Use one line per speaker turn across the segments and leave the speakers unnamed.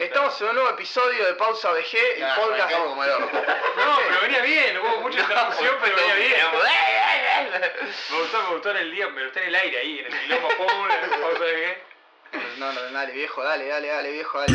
Estamos en un nuevo episodio de Pausa VG, el
Ah,
podcast.
arrancamos como el orto.
No, pero venía bien, hubo mucha interrupción, pero venía bien. Me gustó, me gustó en el día, me gustó en el aire ahí, en el quilombo, pum, en el pausa de qué.
No, no, dale, viejo, dale, dale, dale, viejo, dale.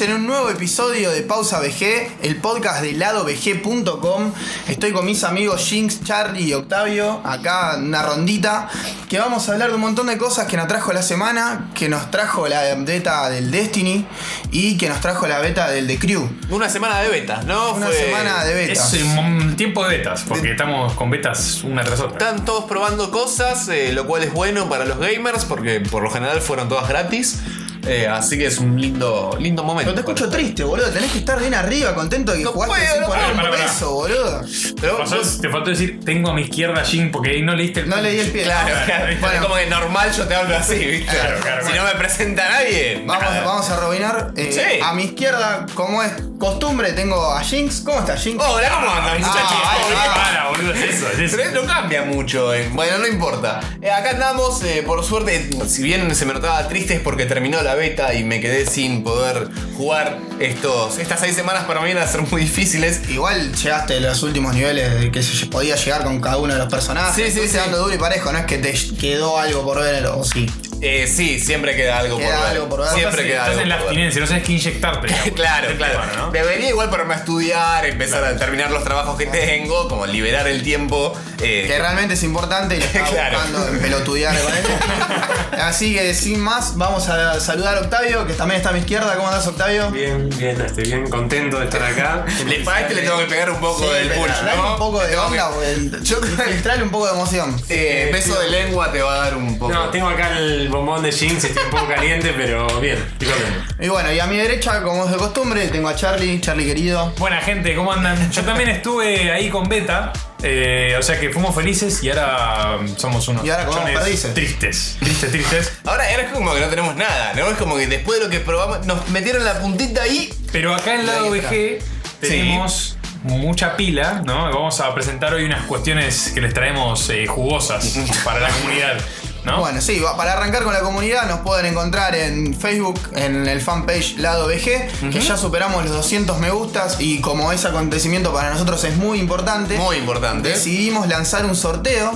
Estamos en un nuevo episodio de Pausa VG, el podcast de ladovg.com. Estoy con mis amigos Jinx, Charlie y Octavio, acá en una rondita, que vamos a hablar de un montón de cosas que nos trajo la semana, que nos trajo la beta del Destiny y que nos trajo la beta del The Crew.
Una semana de beta, ¿no?
Una
Fue-
semana de beta.
Es un tiempo de betas, porque estamos con betas una tras otra.
Están todos probando cosas, eh, lo cual es bueno para los gamers, porque por lo general fueron todas gratis. Eh, así que es un lindo, lindo momento.
Pero te escucho triste, boludo. Tenés que estar bien arriba, contento de que
No
jugaste
puedo,
sin
no
poner
puedo.
un
Pará, pará,
peso, boludo.
Pero
Pasó-
vos-
te faltó decir, tengo a mi izquierda a Jin, porque ahí no leíste el
No leí el pie.
Claro,
¿no?
claro.
Bueno,
Es como que normal yo te hablo así, ¿viste?
Claro, claro,
si
claro.
no me presenta nadie.
Vamos,
nada.
vamos a robinar. Eh,
Sí.
A mi izquierda, como es costumbre, tengo a Jinx. ¿Cómo está Jinx?
Hola, ¿cómo andan,
Ah,
muchachos? ¿Todo
va.
bien?
Para, boludo, es eso, es eso.
Pero no cambia mucho, eh. bueno, no importa. Eh, acá andamos, eh, por suerte, si bien se me notaba triste es porque terminó la beta y me quedé sin poder jugar estos, estas seis semanas para mí van a ser muy difíciles.
Igual llegaste a los últimos niveles de que se podía llegar con cada uno de los personajes.
Sí, sí, sí.
duro y parejo, no es que te quedó algo por ver o sí.
Eh, sí, siempre queda algo
Queda
por ver.
algo por ver.
Siempre queda
Estás
algo
en la
por ver.
abstinencia, no sabes qué inyectarte. digamos.
Claro,
Es el
claro.
tema, ¿no?
Debería igual ponerme a estudiar, empezar a terminar los trabajos que tengo, como liberar el tiempo. eh,
Que realmente es importante y lo estaba
Claro.
buscando en pelotudear con él. Así que sin más, vamos a saludar a Octavio, que también está a mi izquierda. ¿Cómo andás, Octavio?
Bien, bien, estoy bien contento de estar acá.
le, para este le tengo que pegar un poco
Sí,
del
pero dale
¿no?
un poco
Le
de
tengo
onda,
que- Yo creo que-
un poco de emoción.
Eh,
Eh,
beso de lengua te va a dar un poco.
No, tengo acá el bombón de jeans, estoy un poco caliente, pero bien, estoy contento.
Y bueno, y a mi derecha, como es de costumbre, tengo a Charlie, Charlie querido.
Buena gente, ¿cómo andan? Yo también estuve ahí con Beta, eh, o sea que fuimos felices y ahora um, somos unos
Y ahora comemos
chones
perdices.
tristes, tristes, tristes.
Ahora, ahora es como que no tenemos nada, ¿no? Es como que después de lo que probamos, nos metieron la puntita ahí.
Pero acá en lado
Ahí
VG tenemos mucha pila, ¿no? Vamos a presentar hoy unas cuestiones que les traemos eh, jugosas para la comunidad, ¿no?
Bueno, sí, para arrancar con la comunidad nos pueden encontrar en Facebook, en el fanpage Lado VG, que ya superamos los 200 me gustas y como ese acontecimiento para nosotros es muy importante,
Muy importante.
decidimos lanzar un sorteo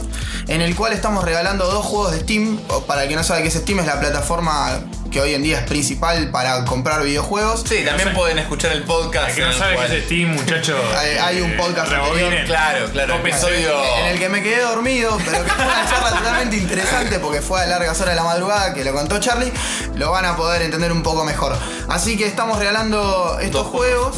en el cual estamos regalando dos juegos de Steam. Para el que no sabe qué es Steam, es la plataforma que hoy en día es principal para comprar videojuegos.
Sí, también
sé.
pueden escuchar el podcast.
El que no sabe qué es Steam, muchachos.
Hay- hay un podcast
rebobinen.
anterior.
Claro, claro. Episodio.
En el que me quedé dormido, pero que fue una charla totalmente interesante porque fue a largas horas de la madrugada, que lo contó Charlie, lo van a poder entender un poco mejor. Así que estamos regalando estos
Dos
juegos.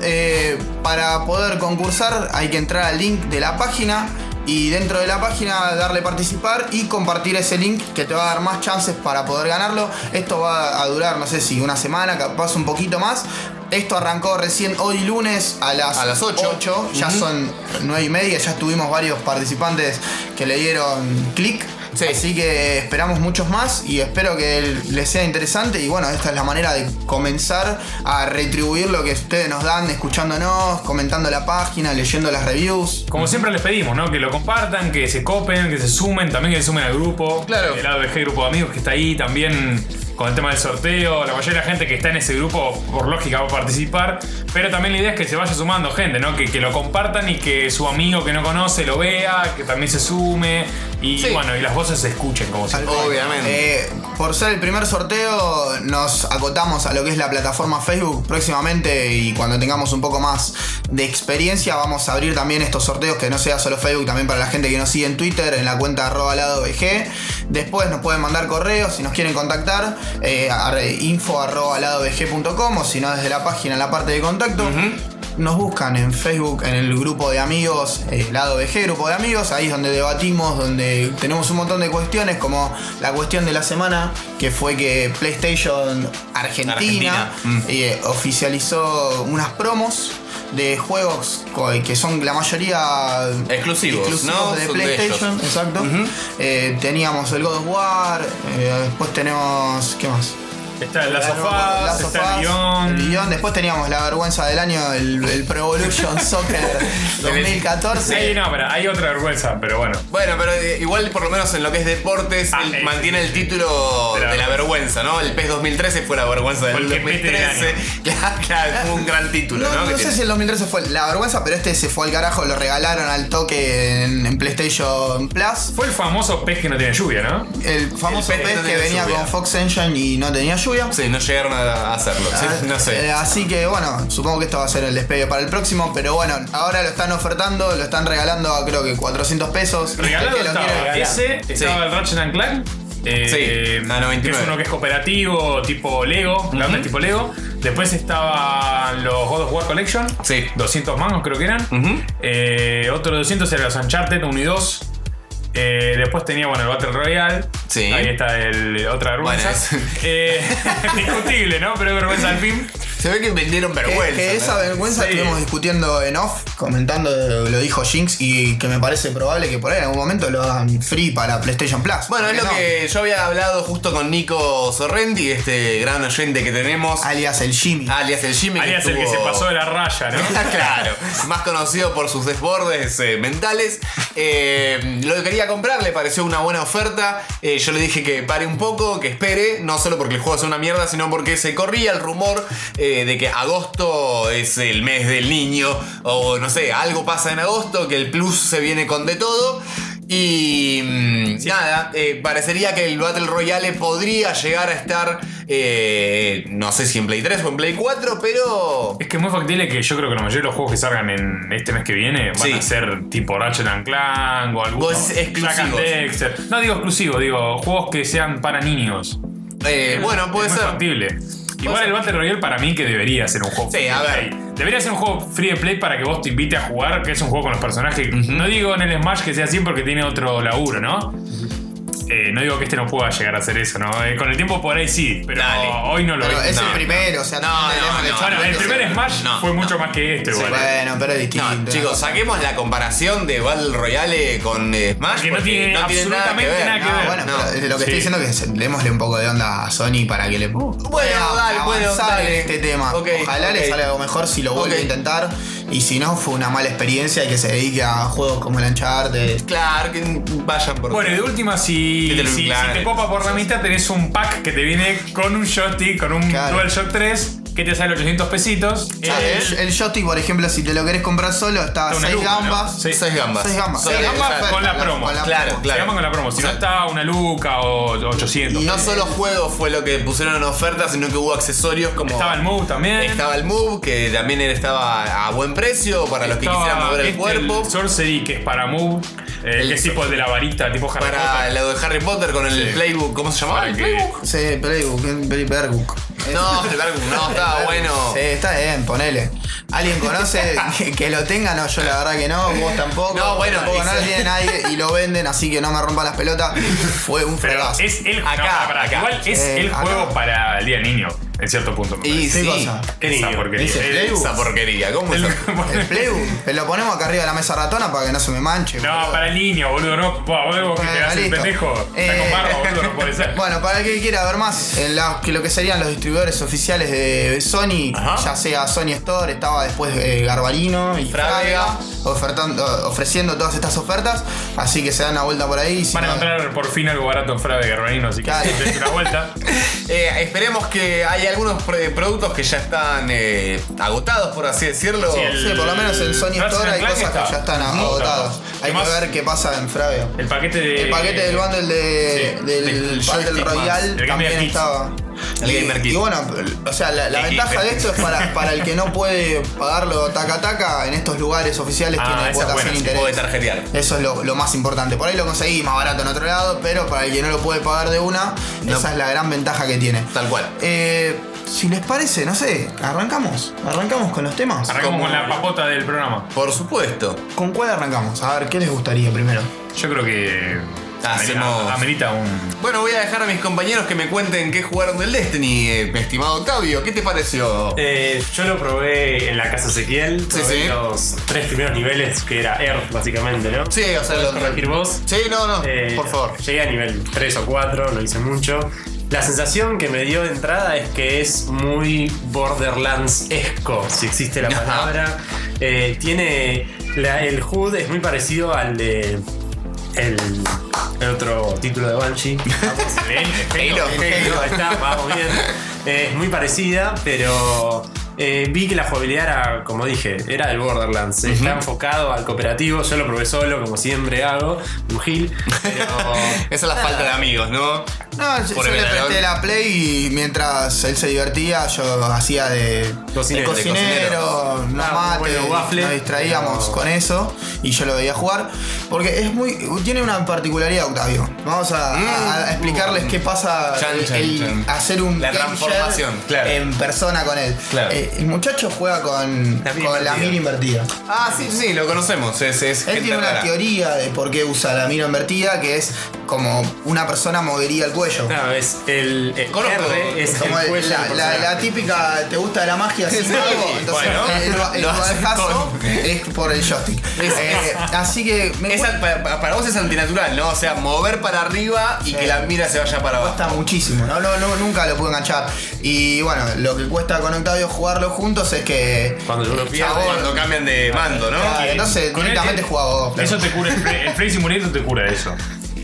Eh, para poder concursar hay que entrar al link de la página y dentro de la página darle participar y compartir ese link que te va a dar más chances para poder ganarlo. Esto va a durar, no sé si una semana, capaz un poquito más. Esto arrancó recién hoy lunes a las,
A las ocho.
Ya
Ujú.
son 9 y media, ya tuvimos varios participantes que le dieron clic.
Sí.
Así que esperamos muchos más y espero que les sea interesante. Y bueno, esta es la manera de comenzar a retribuir lo que ustedes nos dan, escuchándonos, comentando la página, leyendo las reviews.
Como siempre les pedimos, ¿no? Que lo compartan, que se copen, que se sumen, también que se sumen al grupo.
Claro.
El lado grupo de amigos que está ahí también con el tema del sorteo. La mayoría de la gente que está en ese grupo, por lógica, va a participar. Pero también la idea es que se vaya sumando gente, ¿no? Que, que lo compartan y que su amigo que no conoce lo vea, que también se sume. Y
Sí.
bueno, y las voces se escuchen como siempre.
Obviamente.
Eh, por ser el primer sorteo, nos acotamos a lo que es la plataforma Facebook próximamente y cuando tengamos un poco más de experiencia vamos a abrir también estos sorteos que no sea solo Facebook, también para la gente que nos sigue en Twitter, en la cuenta arroba lado VG. Después nos pueden mandar correos si nos quieren contactar, eh, info arroba o si no desde la página en la parte de contacto. nos buscan en Facebook, en el grupo de amigos, eh, lado VG, grupo de amigos, ahí es donde debatimos, donde tenemos un montón de cuestiones, como la cuestión de la semana, que fue que PlayStation Argentina,
Argentina, mm.
eh, oficializó unas promos de juegos que son la mayoría
Exclusivos, ¿no?
de
Son
PlayStation, exacto. Eh, teníamos el God of War, eh, después tenemos. ¿Qué más?
Está el Last
La-
of Us,
Last of
está el Beyond.
el Beyond. Después teníamos la vergüenza del año, el, el Pro Evolution Soccer 2014.
Sí, no, pero hay otra vergüenza, pero bueno.
Bueno, pero eh, igual por lo menos en lo que es deportes,
Ah,
él
eh,
mantiene el título
de la
de la
vergüenza.
¿no? El PES 2013 fue la vergüenza del
el que mete del
2013. Claro, claro, fue un gran título,
No,
¿no?
sé si el 2013 fue la vergüenza, pero este se fue al carajo, lo regalaron al toque en, en PlayStation Plus.
Fue el famoso pez que no tiene lluvia, ¿no?
El famoso
El PES
PES
no
que
tenía
venía
lluvia.
con Fox Engine y no tenía lluvia.
Sí, no llegaron a hacerlo. sí,
Ah,
no sé.
eh, así que bueno, supongo que esto va a ser el despegue para el próximo, pero bueno, ahora lo están ofertando, lo están regalando a creo que 400 pesos.
Regalado
que lo
estaba
quiere-
ese, estaba el Ratchet and Clank. eh,
Sí, a 99.
que es uno que es cooperativo, tipo Lego, la onda es tipo Lego. Después estaban los God of War Collection,
Sí.
200 mangos creo que eran.
Ujú.
Eh, otro de 200 era los Uncharted 1 y 2. Eh, después tenía, bueno, el Battle Royale.
Sí.
Ahí está el, otra vergüenza.
Bueno, es-
Eh, discutible, ¿no? Pero vergüenza al fin.
Se ve que vendieron
Que,
vergüenza.
que esa vergüenza
Sí.
estuvimos discutiendo en off, comentando, lo dijo Jinx, y que me parece probable que por ahí en algún momento lo hagan free para PlayStation Plus.
Bueno,
¿Por
es lo
no?
que yo había hablado justo con Nico Sorrenti, este gran oyente que tenemos,
Alias el Jimmy.
alias el Jimmy.
Alias el que se pasó de la raya, ¿no?
claro, más conocido por sus desbordes eh, mentales. Eh, lo quería comprar, le pareció una buena oferta. Eh, yo le dije que pare un poco, que espere, no solo porque el juego es una mierda, sino porque se corría el rumor eh, de que agosto es el mes del niño, o no sé, algo pasa en agosto, que el plus se viene con de todo. Y mm, nada, eh, parecería que el Battle Royale podría llegar a estar, eh, no sé si en Play 3 o en Play 4, pero
Es que es muy factible que yo creo que la mayoría de los juegos que salgan en este mes que viene van
Sí.
a ser tipo Ratchet and Clank o algo. No digo exclusivo, digo juegos que sean para niños.
eh, bueno,
Es
puede
muy
ser.
factible. Igual el Battle Royale para mí que debería ser un juego
Sí,
free
a
to
ver.
play. Debería ser un juego free de play para que vos te invite a jugar, que es un juego con los personajes. No digo en el Smash que sea así porque tiene otro laburo, ¿no? Eh, no digo que este no pueda llegar a hacer eso, ¿no? Eh, con el tiempo por ahí sí, pero
Dale.
hoy no lo
Pero
veo.
es el
no.
primero, o sea,
No, no,
tenemos que
no.
Bueno, el primer Smash
No,
fue
no.
mucho más que este, igual.
Bueno, pero es distinto.
No, chicos, saquemos la comparación de Battle Royale con eh, Smash.
Que no tiene absolutamente nada que
No,
ver.
bueno, lo que
Sí.
estoy diciendo es que démosle un poco de onda a Sony para que le
Bueno,
pueda
dale, bueno, dale.
en este tema. Ojalá le salga algo mejor si lo vuelve a intentar. Y si no, fue una mala experiencia y que se dedique a juegos como el Uncharted.
Claro, que vayan por
Bueno, y de última, si, si, te copa por la mitad, tenés un pack que te viene con un joystick, con un
Claro.
DualShock 3, que te sale 800 pesitos.
O sea,
El-
el, el joystick, por ejemplo, si te lo querés comprar solo, está a
Está una
6
luca,
gambas.
¿no? Sí.
6 gambas.
6 gambas. Seis gambas
con la promo.
Claro.
Se llaman con la promo. Si no
O sea,
está una luca o 800.
Y no solo juegos fue lo que pusieron en oferta, sino que hubo accesorios como.
Estaba el Move también.
Estaba el Move, que también estaba a buen precio para los que
Estaba
quisieran mover el
este,
cuerpo.
Sorcery, que es para Move. eh,
El
que es tipo el de la varita, tipo Harry
Para
Potter.
lo de Harry Potter con el
Sí.
playbook, ¿cómo se llamaba?
Para
¿El
que-
playbook?
Sí, Playbook, Playbook.
No, el no, estaba bueno.
Sí, está bien, ponele. ¿Alguien conoce que, que lo tenga? No, yo la verdad que no, vos tampoco.
No, bueno,
tampoco, no lo tiene nadie y lo venden, así que no me rompan las pelotas. Fue un
Pero
fracaso.
es el,
Acá,
no, pará,
acá.
Igual es
Eh,
el
acá.
juego para el día del niño, en cierto punto. me
Y
parece.
¿Qué
sí.
cosa?
Esa porquería.
dice
Eh,
Playbook.
Esa porquería, ¿cómo es?
El Playbook, te lo ponemos acá arriba de la mesa ratona para que no se me manche.
No,
boludo.
para el niño, boludo, no. Boludo, que
Bueno,
te haces el pendejo. Está
Eh,
con barba, boludo, no puede ser.
Bueno, para el que quiera ver más, en la- que lo que serían los distribuidores oficiales de Sony,
Ajá.
ya sea Sony Store, estaba después eh, Garbarino y ofertando- ofreciendo todas estas ofertas, así que se dan una vuelta por ahí.
Van a encontrar por fin algo barato en Frave Garbanino, así que
Claro.
una vuelta.
Eh, esperemos que hay algunos productos que ya están eh, agotados, por así decirlo.
Sí, el-
Sí, por lo menos en Sony Store hay cosas que ya están
Muy
agotadas. Hay
¿Qué
que ver qué pasa en Frávega.
El paquete de.
El paquete del bundle de,
Sí,
del
del
Battle
joystick más.
Royale
El Gamer
también estaba.
El
y,
Gamer Kit.
y bueno, o sea, la, ventaja de esto es para, para el que no puede pagarlo taca taca en estos lugares oficiales
Ah,
tiene
buena,
sin interés.
Puede tarjetear.
Eso es lo, lo más importante. Por ahí lo conseguís más barato en otro lado, pero para el que no lo puede pagar de una,
No.
esa es la gran ventaja que tiene.
Tal cual.
Eh, si les parece, no sé, arrancamos. Arrancamos con los temas.
Arrancamos con la papota del programa.
Por supuesto.
¿Con cuál arrancamos? A ver, ¿qué les gustaría primero?
Yo creo que.
Hacemos-
amerita- un.
Bueno, voy a dejar a mis compañeros que me cuenten qué jugaron del Destiny, eh, mi estimado Octavio. ¿Qué te pareció?
Eh, yo lo probé en la casa Ezequiel.
Sí, sí.
los tres primeros niveles, que era Air, básicamente, ¿no?
Sí, o sea,
¿Podés
lo-
corregir vos?
Sí, no, no,
Eh,
por favor.
Llegué a nivel 3 o 4, no hice mucho. La sensación que me dio de entrada es que es muy Borderlands-esco, si existe la palabra. Eh, tiene. la- el HUD es muy parecido al de. El, el otro título de Banshee.
Halo,
ahí está, vamos bien. Eh, Es muy parecida, pero eh, vi que la jugabilidad era, como dije, era del Borderlands. Está enfocado al cooperativo. Yo lo probé solo, como siempre hago, un gil. Pero
Esa es la falta de amigos, ¿no?
No, yo, le presté la play y mientras él se divertía, yo hacía de
Cocinero.
de
De
cocinero, no
Ah,
mate,
bueno, waffle.
nos distraíamos
Pero-
con eso y yo lo veía jugar. Porque es muy. tiene una particularidad, Octavio. Vamos a, a explicarles qué pasa
Mm. Chan,
el-
chan,
el
chan.
hacer un
La transformación, claro.
en persona con él.
Claro.
Eh, el muchacho juega con,
La mira
con la mira invertida.
Ah, sí, sí, lo conocemos. Es, es
Él tiene una
rara.
teoría de por qué usa la mira invertida, que es como una persona movería el cuello.
No, es el, el
Conozco.
R es
Como
el
el-
cuello
la,
del
la- la
personaje.
típica, ¿te gusta la magia sin
Sí,
mago? Entonces
bueno,
el,
lo con-
es por el joystick. Eh, así que me
Es al- para, para vos es antinatural, ¿no? O sea, mover para arriba y
Sí.
que la mira se vaya para abajo.
cuesta muchísimo, ¿no? No, no, nunca lo pude enganchar. Y bueno, lo que cuesta con Octavio jugarlo juntos es que.
Cuando
el
pierde,
chabón-
Cuando cambian de mando, ¿no?
Claro, entonces
Con
directamente jugaba vos.
Eso te cura. El Free Simulator te cura eso.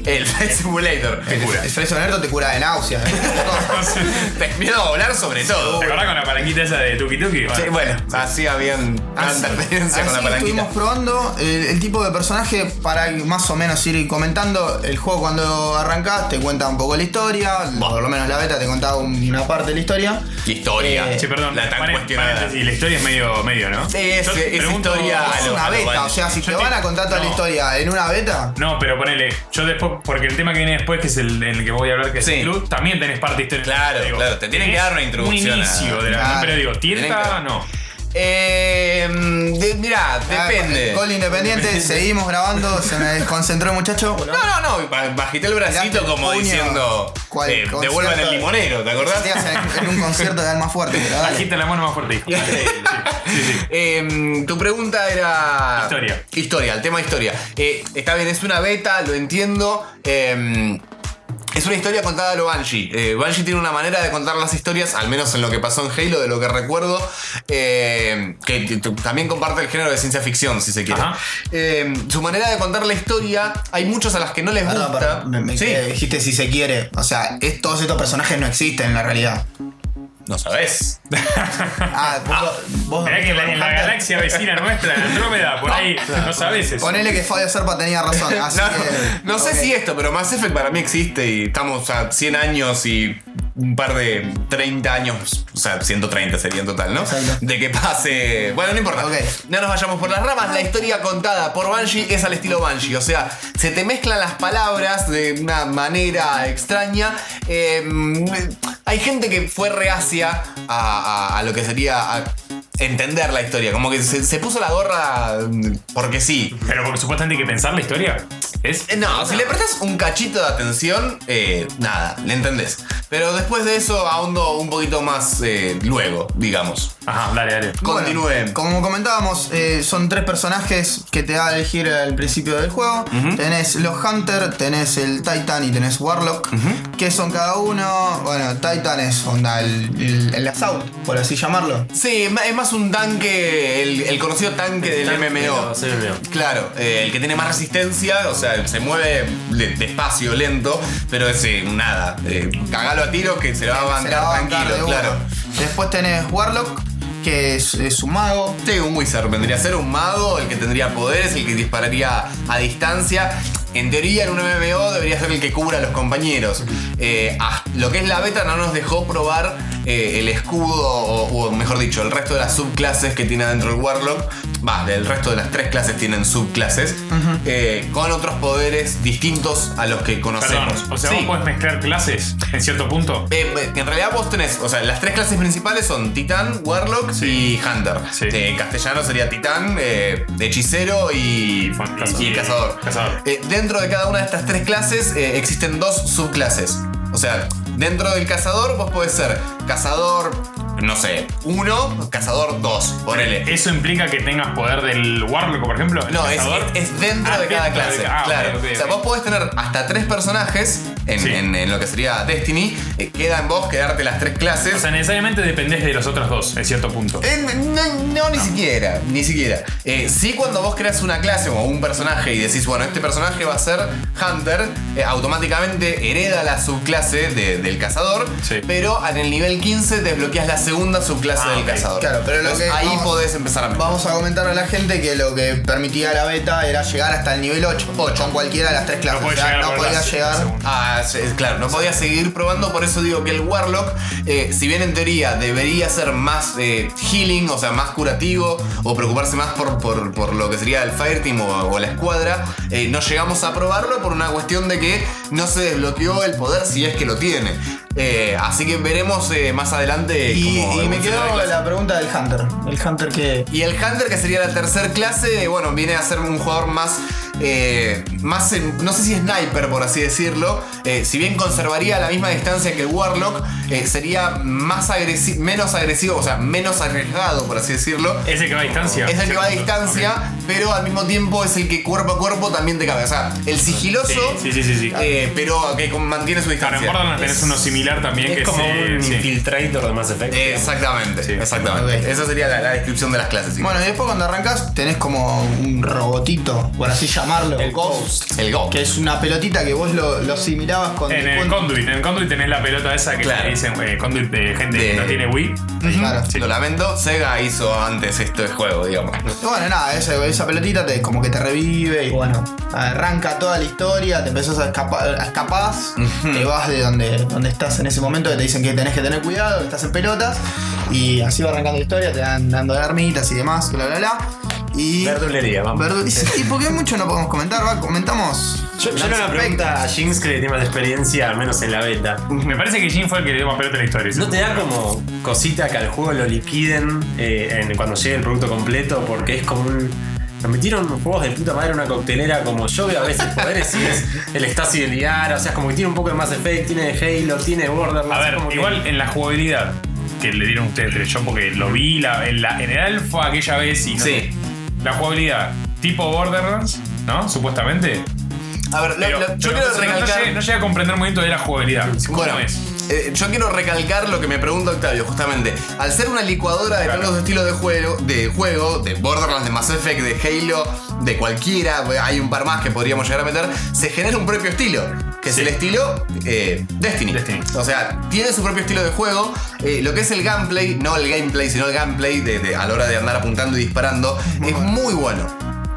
El Flight Simulator.
Te cura.
El Freso Nerdo te cura de náuseas. ¿eh?
Te miedo a volar sobre todo.
¿Te acordás con la palanquita esa de Tuki Tuki?
Sí, bueno, así habían
Así,
tanta experiencia con la
así
palanquita.
estuvimos probando el, el tipo de personaje para más o menos ir comentando. El juego cuando arrancás te cuenta un poco la historia, por lo menos la beta te contaba un- una parte de la historia.
Qué historia.
Eh,
Sí, perdón.
La tan
pare-
cuestionada.
paréntesis, la historia es medio, medio ¿no?
Sí, es-
Yo
es
pregunto-
historia
Es
a lo-
una
lo
beta, o sea, si
Yo
te
te-
van a contar toda la
no.
historia en una beta,
No, pero ponele, yo después, porque el tema que viene después, que es el en el que voy a hablar, que es
Sí.
el club, también tenés parte histórica.
Claro,
Digo,
claro, te tienen que
tenés
dar una introducción
Un
a-
inicio de la.
Claro.
Pero digo,
Tienen
tienta,
que-
no.
Eh, de- mirá,
Ah,
depende.
Gol Independiente, seguimos grabando, se me desconcentró el muchacho.
No, no, no, ba- bajité el bracito como
puño.
diciendo,
¿Cuál
eh,
concierto?
devuelvan el limonero, ¿te acordás?
En, en un concierto de alma fuerte, pero dale.
Agita la mano más fuerte, hijo. Dale. Sí, sí, sí.
Eh, tu pregunta era.
Historia.
Historia, el tema historia. Eh, está bien, es una beta, lo entiendo. Eh, es una historia contada a lo Banshee. Eh, Banshee tiene una manera de contar las historias, al menos en lo que pasó en Halo, de lo que recuerdo, eh, que también comparte el género de ciencia ficción, si se quiere. Eh, su manera de contar la historia, hay muchos a las que no les
Perdón,
gusta.
perdón, me- me
sí,
dijiste si se quiere. O sea, es- todos estos personajes no existen en la realidad.
No sabes.
Ah, vos, vos
Mirá que en la, en la
Hunter,
galaxia vecina nuestra, en Andrómeda, por ahí, no sabes eso.
Ponele que Fabio Serpa tenía razón. Así
No,
que,
no sé si esto, pero Mass Effect para mí existe y estamos a 100 años y un par de 30 años, o sea, 130 sería en total, ¿no?
Exacto.
De que pase. Bueno, no importa.
Ok.
No nos vayamos por las ramas. La historia contada por Banshee es al estilo Banshee. O sea, se te mezclan las palabras de una manera extraña. Eh, hay gente que fue reacia a, a- a lo que sería a entender la historia. Como que se, se puso la gorra porque sí.
Pero porque supuestamente hay que pensar la historia. Es.
Eh, No, si le prestas un cachito de atención, eh, nada, le entendés. Pero después de eso ahondo un poquito más eh, luego, digamos.
Ajá, dale, dale.
Continúen.
Como comentábamos, eh, son tres personajes que te da a elegir al principio del juego. Tenés los Hunter, tenés el Titan y tenés Warlock. que son cada uno? Bueno, Titan es onda el, el, el assault, por así llamarlo.
Sí, es más un tanque, el, el conocido tanque del
Tanque
MMO.
de los MMO.
Claro, eh, el que tiene más resistencia, o sea, se mueve de- despacio, lento, pero es eh, nada. eh, cagalo a tiro que se va a bancar tranquilo, claro.
Después tenés Warlock, que es, un mago.
Sí, un wizard vendría a ser un mago, el que tendría poderes, el que dispararía a distancia. En teoría, en un MMO debería ser el que cubra a los compañeros. Eh, ah, lo que es la beta no nos dejó probar eh, el escudo, o, o mejor dicho, el resto de las subclases que tiene dentro el Warlock, va, del resto de las tres clases tienen subclases, eh, con otros poderes distintos a los que conocemos.
Perdón, o sea,
Sí.
vos podés mezclar clases en cierto punto.
En realidad vos tenés, o sea, las tres clases principales son Titán, Warlock y Hunter.
Sí.
En castellano sería Titán, Hechicero y, Cazador.
Cazador.
Dentro de cada una de estas tres clases eh, existen dos subclases. O sea, dentro del cazador vos podés ser cazador, no sé, 1, cazador 2, ponele.
¿Eso implica que tengas poder del Warlock, por ejemplo? ¿El
No, es, es dentro
Ah,
de cada
dentro de
clase.
ca- ah,
claro. o sea, vos podés tener hasta tres personajes en,
Sí.
en- en lo que sería Destiny. Eh, queda en vos quedarte las tres clases.
O sea, necesariamente dependés de los otros dos, en cierto punto.
Eh, no, no, ni siquiera, ni siquiera. Eh, sí, cuando vos creas una clase o un personaje y decís, bueno, este personaje va a ser Hunter, automáticamente hereda la subclase de- del cazador,
Sí.
pero en el nivel 15 desbloqueas la segunda subclase
Ah,
del cazador.
Claro, pero lo
Entonces,
que
ahí
vamos-
podés empezar a mejorar.
Vamos a comentar a la gente que lo que permitía la beta era llegar hasta el nivel 8, con cualquiera de las tres clases.
podés
o sea, no podía
las-
llegar.
Ah, sí, claro, no podía seguir probando, por eso digo que el Warlock, eh, si bien en teoría debería ser más eh, healing, o sea, más curativo, o preocuparse más por, por- por lo que sería el Fireteam o, o la escuadra, eh, no llegamos a probarlo por una cuestión de que no se desbloqueó el poder si es que lo tiene. Eh, así que veremos eh, más adelante.
Y, y me quedó
la
pregunta del Hunter. El Hunter que.
Y el Hunter, que sería la tercer clase, bueno, viene a ser un jugador más. eh, más en- no sé si sniper, por así decirlo. Eh, si bien conservaría la misma distancia que el Warlock, eh, sería más agresi- menos agresivo, o sea, menos arriesgado, por así decirlo.
Es el que va a distancia.
Es el que va a distancia, pero al mismo tiempo es el que cuerpo a cuerpo también te cabe. O sea, el sigiloso,
Sí, sí, sí, sí.
eh, pero que mantiene su distancia.
en Borderlands tenés uno similar también
Es
que
como
se-
un
sí.
infiltrator de Mass Effect.
Exactamente,
Sí.
exactamente. Esa sería la, la descripción de las clases.
Bueno, y después cuando arrancas tenés como un robotito, por así llamarlo,
El
Ghost,
el Go.
que es una pelotita que vos lo, lo asimilabas con
En el
con-
Conduit, en el Conduit tenés la pelota esa que
Claro.
le dicen eh, Conduit de gente
De-
que no tiene Wii.
Claro.
Lo lamento, Sega hizo antes esto de juego, digamos.
Bueno, nada, esa, esa pelotita te, como que te revive y bueno, arranca toda la historia, te empezás a escapar, a escapás, te vas de donde, donde estás en ese momento que te dicen que tenés que tener cuidado, que estás en pelotas, y así va arrancando la historia, te dan dando armitas y demás, bla bla bla. Y.
Verdulería, vamos.
Verdu- y, y porque mucho no podemos comentar, va, comentamos.
Yo, yo era una pregunta a. Jinx que le tiene más experiencia, al menos en la beta.
Me parece que Jin fue el que le dio más pelota a la historia.
¿No te da como cosita que al juego lo liquiden eh, en- cuando llegue el producto completo? Porque es como un. Nos metieron juegos de puta madre en una coctelera como yo veo a veces poderes y es el Stasi de Liara, o sea, es como que tiene un poco de Mass Effect, tiene de Halo, tiene Borderlands.
A ver,
como que-
igual en la jugabilidad que le dieron ustedes tres, yo porque lo vi la, en, la, en el alfa aquella vez y no
Sí.
sé. La jugabilidad tipo Borderlands, ¿no? Supuestamente.
A ver,
Pero,
yo
pero
quiero
no,
recalcar.
no llegué a comprender muy bien todavía la jugabilidad. ¿Cómo
Bueno,
es?
eh, yo quiero recalcar lo que me pregunta Octavio, justamente. Al ser una licuadora de
Claro.
todos los estilos de juego, de juego, de Borderlands, de Mass Effect, de Halo, de cualquiera, hay un par más que podríamos llegar a meter, se genera un propio estilo. Que es
Sí.
el estilo eh, Destiny.
Destiny.
O sea, tiene su propio estilo de juego. Eh, lo que es el gameplay, no el gameplay, sino el gameplay de, de- a la hora de andar apuntando y disparando, es muy bueno.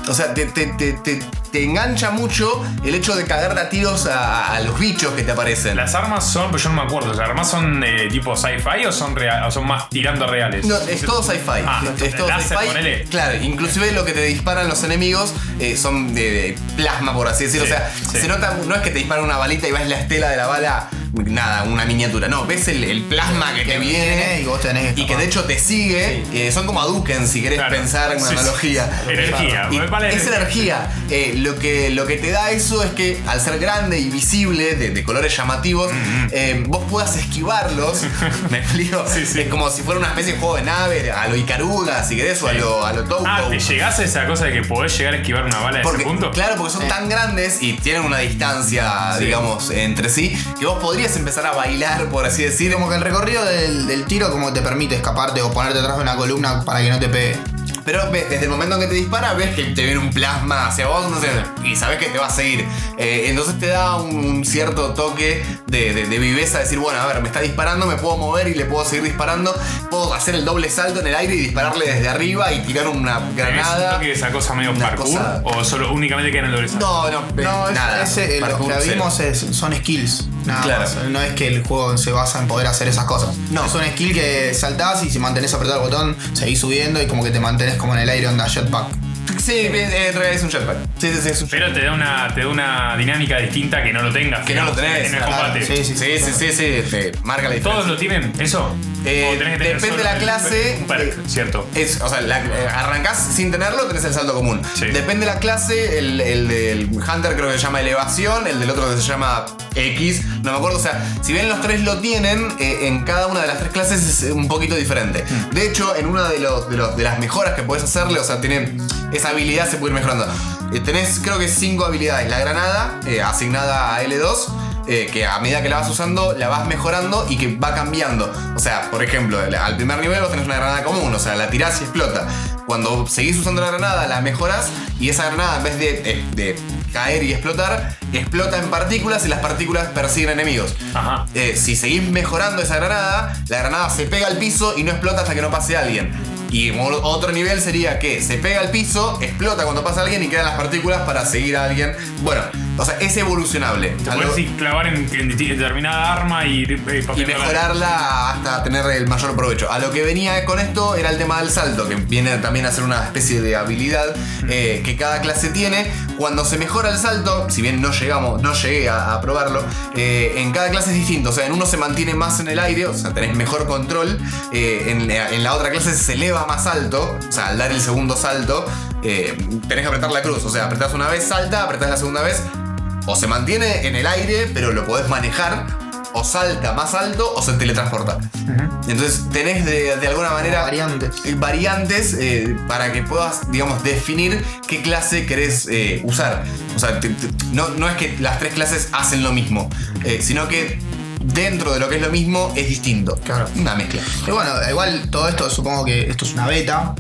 O sea, te, te- te- te- engancha mucho el hecho de cagar a tiros a, a los bichos que te aparecen.
Las armas son, pues yo no me acuerdo, ¿las armas son eh, tipo sci-fi o son real, o son más tirando a reales?
No, es todo sci-fi.
Ah,
es todo sci-fi. Claro, inclusive lo que te disparan los enemigos eh, son de, de plasma, por así decirlo.
Sí,
o sea,
sí.
se nota, no es que te disparan una balita y ves la estela de la bala, nada, una miniatura. No, ves el, el plasma que, te viene
y vos tenés que
y que de hecho te sigue. Eh, son como Hadouken, si querés
Claro.
pensar en una
Sí, sí.
analogía.
Energía,
Y
vale,
es energía. Eh, lo, que, lo que te da eso es que al ser grande y visible, de, de colores llamativos, eh, vos puedas esquivarlos. ¿Me explico?
Sí, sí.
Es como si fuera una especie de juego de nave, a lo Ikaruga, si querés, o a lo, a lo.
Ah, ¿te llegás a esa cosa de que podés llegar a esquivar una bala de
Porque,
ese punto?
claro, porque son tan grandes y tienen una distancia,
Sí.
digamos, entre sí, que vos podrías empezar a bailar, por así decir.
Como que el recorrido del, del tiro como te permite escaparte o ponerte atrás de una columna para que no te pegue.
Pero ve- desde el momento en que te dispara, ves que te viene un plasma hacia vos y sabes que te va a seguir. Eh, entonces te da un, un cierto toque de, de- de viveza, decir, bueno, a ver, me está disparando, me puedo mover y le puedo seguir disparando. Puedo hacer el doble salto en el aire y dispararle desde arriba y tirar una
¿Tenés un
granada.
toque de esa cosa medio
Una
parkour?
cosa-
¿O solo únicamente queda en el doble salto?
No, no,
No, es-
nada.
ese, eh, lo que vimos es, son skills. Nada
Claro.
más. No es que el juego se basa en poder hacer esas cosas.
No.
Es un skill que saltás y si mantenés apretado el botón, seguís subiendo y como que te mantenés como en el aire onda jetpack.
Sí, en realidad es un jetpack. Sí, sí, sí, es un
Pero te da una, te da una dinámica distinta que no lo tengas.
Que no lo tenés,
En el
claro.
combate.
Sí, sí,
Sí, sí, sí, sí, te marca la diferencia.
¿Todos lo tienen? ¿Eso?
Eh,
¿O tenés que tener
depende de la clase.
Un perk, ¿cierto?
Es, o sea, la- eh, arrancás sin tenerlo, tenés el salto común.
Sí.
Depende de la clase, el, el del Hunter creo que se llama elevación, el del otro que se llama X, no me acuerdo. O sea, si bien los tres lo tienen, eh, en cada una de las tres clases es un poquito diferente.
Hmm.
De hecho, en una de, los, de, los- de las mejoras que puedes hacerle, o sea, tiene esa habilidad se puede ir mejorando. Eh, tenés creo que cinco habilidades. La granada, eh, asignada a L2. eh, que a medida que la vas usando la vas mejorando y que va cambiando. O sea, por ejemplo, al primer nivel vos tenés una granada común, o sea, la tirás y explota. Cuando seguís usando la granada, la mejoras y esa granada en vez de, eh, de caer y explotar, explota en partículas y las partículas persiguen enemigos.
Ajá.
Eh, si seguís mejorando esa granada, la granada se pega al piso y no explota hasta que no pase alguien. Y otro nivel sería que se pega al piso, explota cuando pasa alguien y quedan las partículas para seguir a alguien. Bueno, o sea, es evolucionable.
Te
A lo-
puedes clavar en, en determinada arma y, y,
y
papearla.
mejorarla hasta tener el mayor provecho. A lo que venía con esto era el tema del salto, que viene también a ser una especie de habilidad eh, que cada clase tiene. Cuando se mejora el salto, si bien no llegamos, no llegué a, a probarlo, eh, en cada clase es distinto. O sea, en uno se mantiene más en el aire, o sea, tenés mejor control. eh, en, en la otra clase se eleva más alto, o sea, al dar el segundo salto, eh, tenés que apretar la cruz. O sea, apretás una vez, salta, apretás la segunda vez, o se mantiene en el aire, pero lo podés manejar, o salta más alto, o se teletransporta. Entonces tenés de, de alguna manera
Variantes.
eh, variantes eh, para que puedas, digamos, definir qué clase querés eh, usar. O sea, te- te- no, no es que las tres clases hacen lo mismo, eh, sino que dentro de lo que es lo mismo es distinto.
Claro.
Una mezcla.
Y bueno, igual todo esto, supongo que esto es una beta.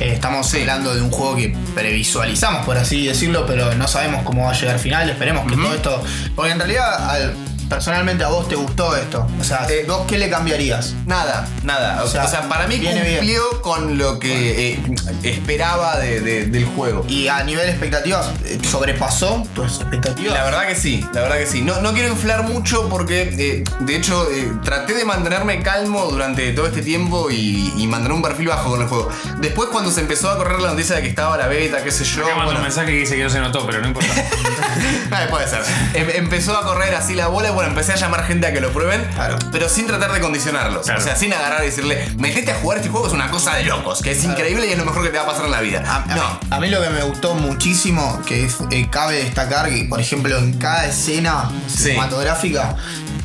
Eh, estamos hablando de un juego que previsualizamos, por así decirlo, pero no sabemos cómo va a llegar al final. Esperemos que todo esto. Porque en realidad, al- personalmente a vos te gustó esto. O sea,
Eh,
¿vos qué le cambiarías?
Nada, nada. O
O
sea,
sea,
para mí
viene bien.
cumplió con lo que eh, esperaba de- de- del juego.
Y a nivel expectativas, eh, ¿sobrepasó tus expectativas?
La verdad que sí, la verdad que sí. No, no quiero inflar mucho porque, eh, de hecho, eh, traté de mantenerme calmo durante todo este tiempo y, y mantener un perfil bajo con el juego. Después, cuando se empezó a correr la noticia de que estaba la beta, qué sé yo.
Acá
bueno,
un mensaje que dice que no se notó, pero no importa.
Puede ser. Em- empezó a correr así la bola y bueno, empecé a llamar gente a que lo prueben,
Claro.
pero sin tratar de condicionarlos.
Claro.
O sea, sin agarrar y decirle, metete a jugar este juego, es una cosa de locos, que es increíble y es lo mejor que te va a pasar en la vida.
A, a
no.
mí, a mí lo que me gustó muchísimo, que es- eh, cabe destacar que, por ejemplo, en cada escena
Sí.
cinematográfica,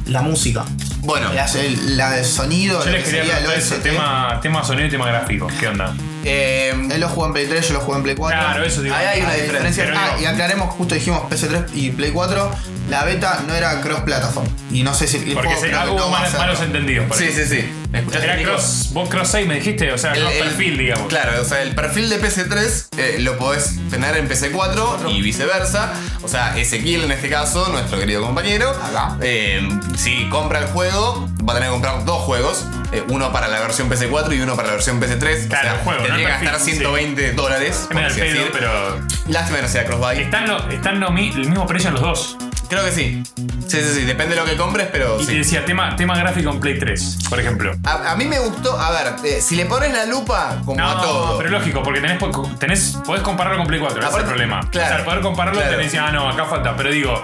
la música.
Bueno,
La, el- la de sonido,
Yo les
que
quería
el OST.
tema, tema sonido y tema gráfico. ¿Qué onda?
Eh,
Él lo jugó en Play 3, yo lo jugué en Play 4.
Claro, eso digo.
Ahí hay una
Ah,
diferencia.
Ah,
digo-
y aclaremos, justo dijimos PC3 y Play 4, la beta no era cross-platform. Y no sé si el
Porque
juego
se,
creo que
hubo
no va a
malos, entendidos. por
sí,
ahí.
sí, sí. ¿Me escuchaste,
Era
Nico?
cross, vos cross 6 me dijiste, o sea,
El-
cross
el-
perfil, digamos.
Claro, o sea, el perfil de PC3 eh, lo podés tener en PC4 y viceversa. O sea, Ezequiel en este caso, nuestro querido compañero,
Acá.
eh, si compra el juego, va a tener que comprar dos juegos. eh, uno para la versión PC4 y uno para la versión PC3.
Claro,
o sea,
el juego, no
tendría
el
que gastar
perfil,
120 dólares.
Me da el
así
pedo,
decir.
pero.
Lástima que no sea crossbuy.
Están, lo, están lo mi- el mismo precio en los dos.
Creo que sí. Sí, sí, sí. Depende de lo que compres, pero
Y te
sí.
decía, tema, tema gráfico en Play 3, por ejemplo.
A, a mí me gustó, a ver, eh, si le pones la lupa, como a todo.
No, pero lógico, porque tenés, tenés, podés compararlo con Play 4, ese es el problema.
claro,
o sea, poder compararlo
claro.
tenés, ah, no, acá falta. Pero digo,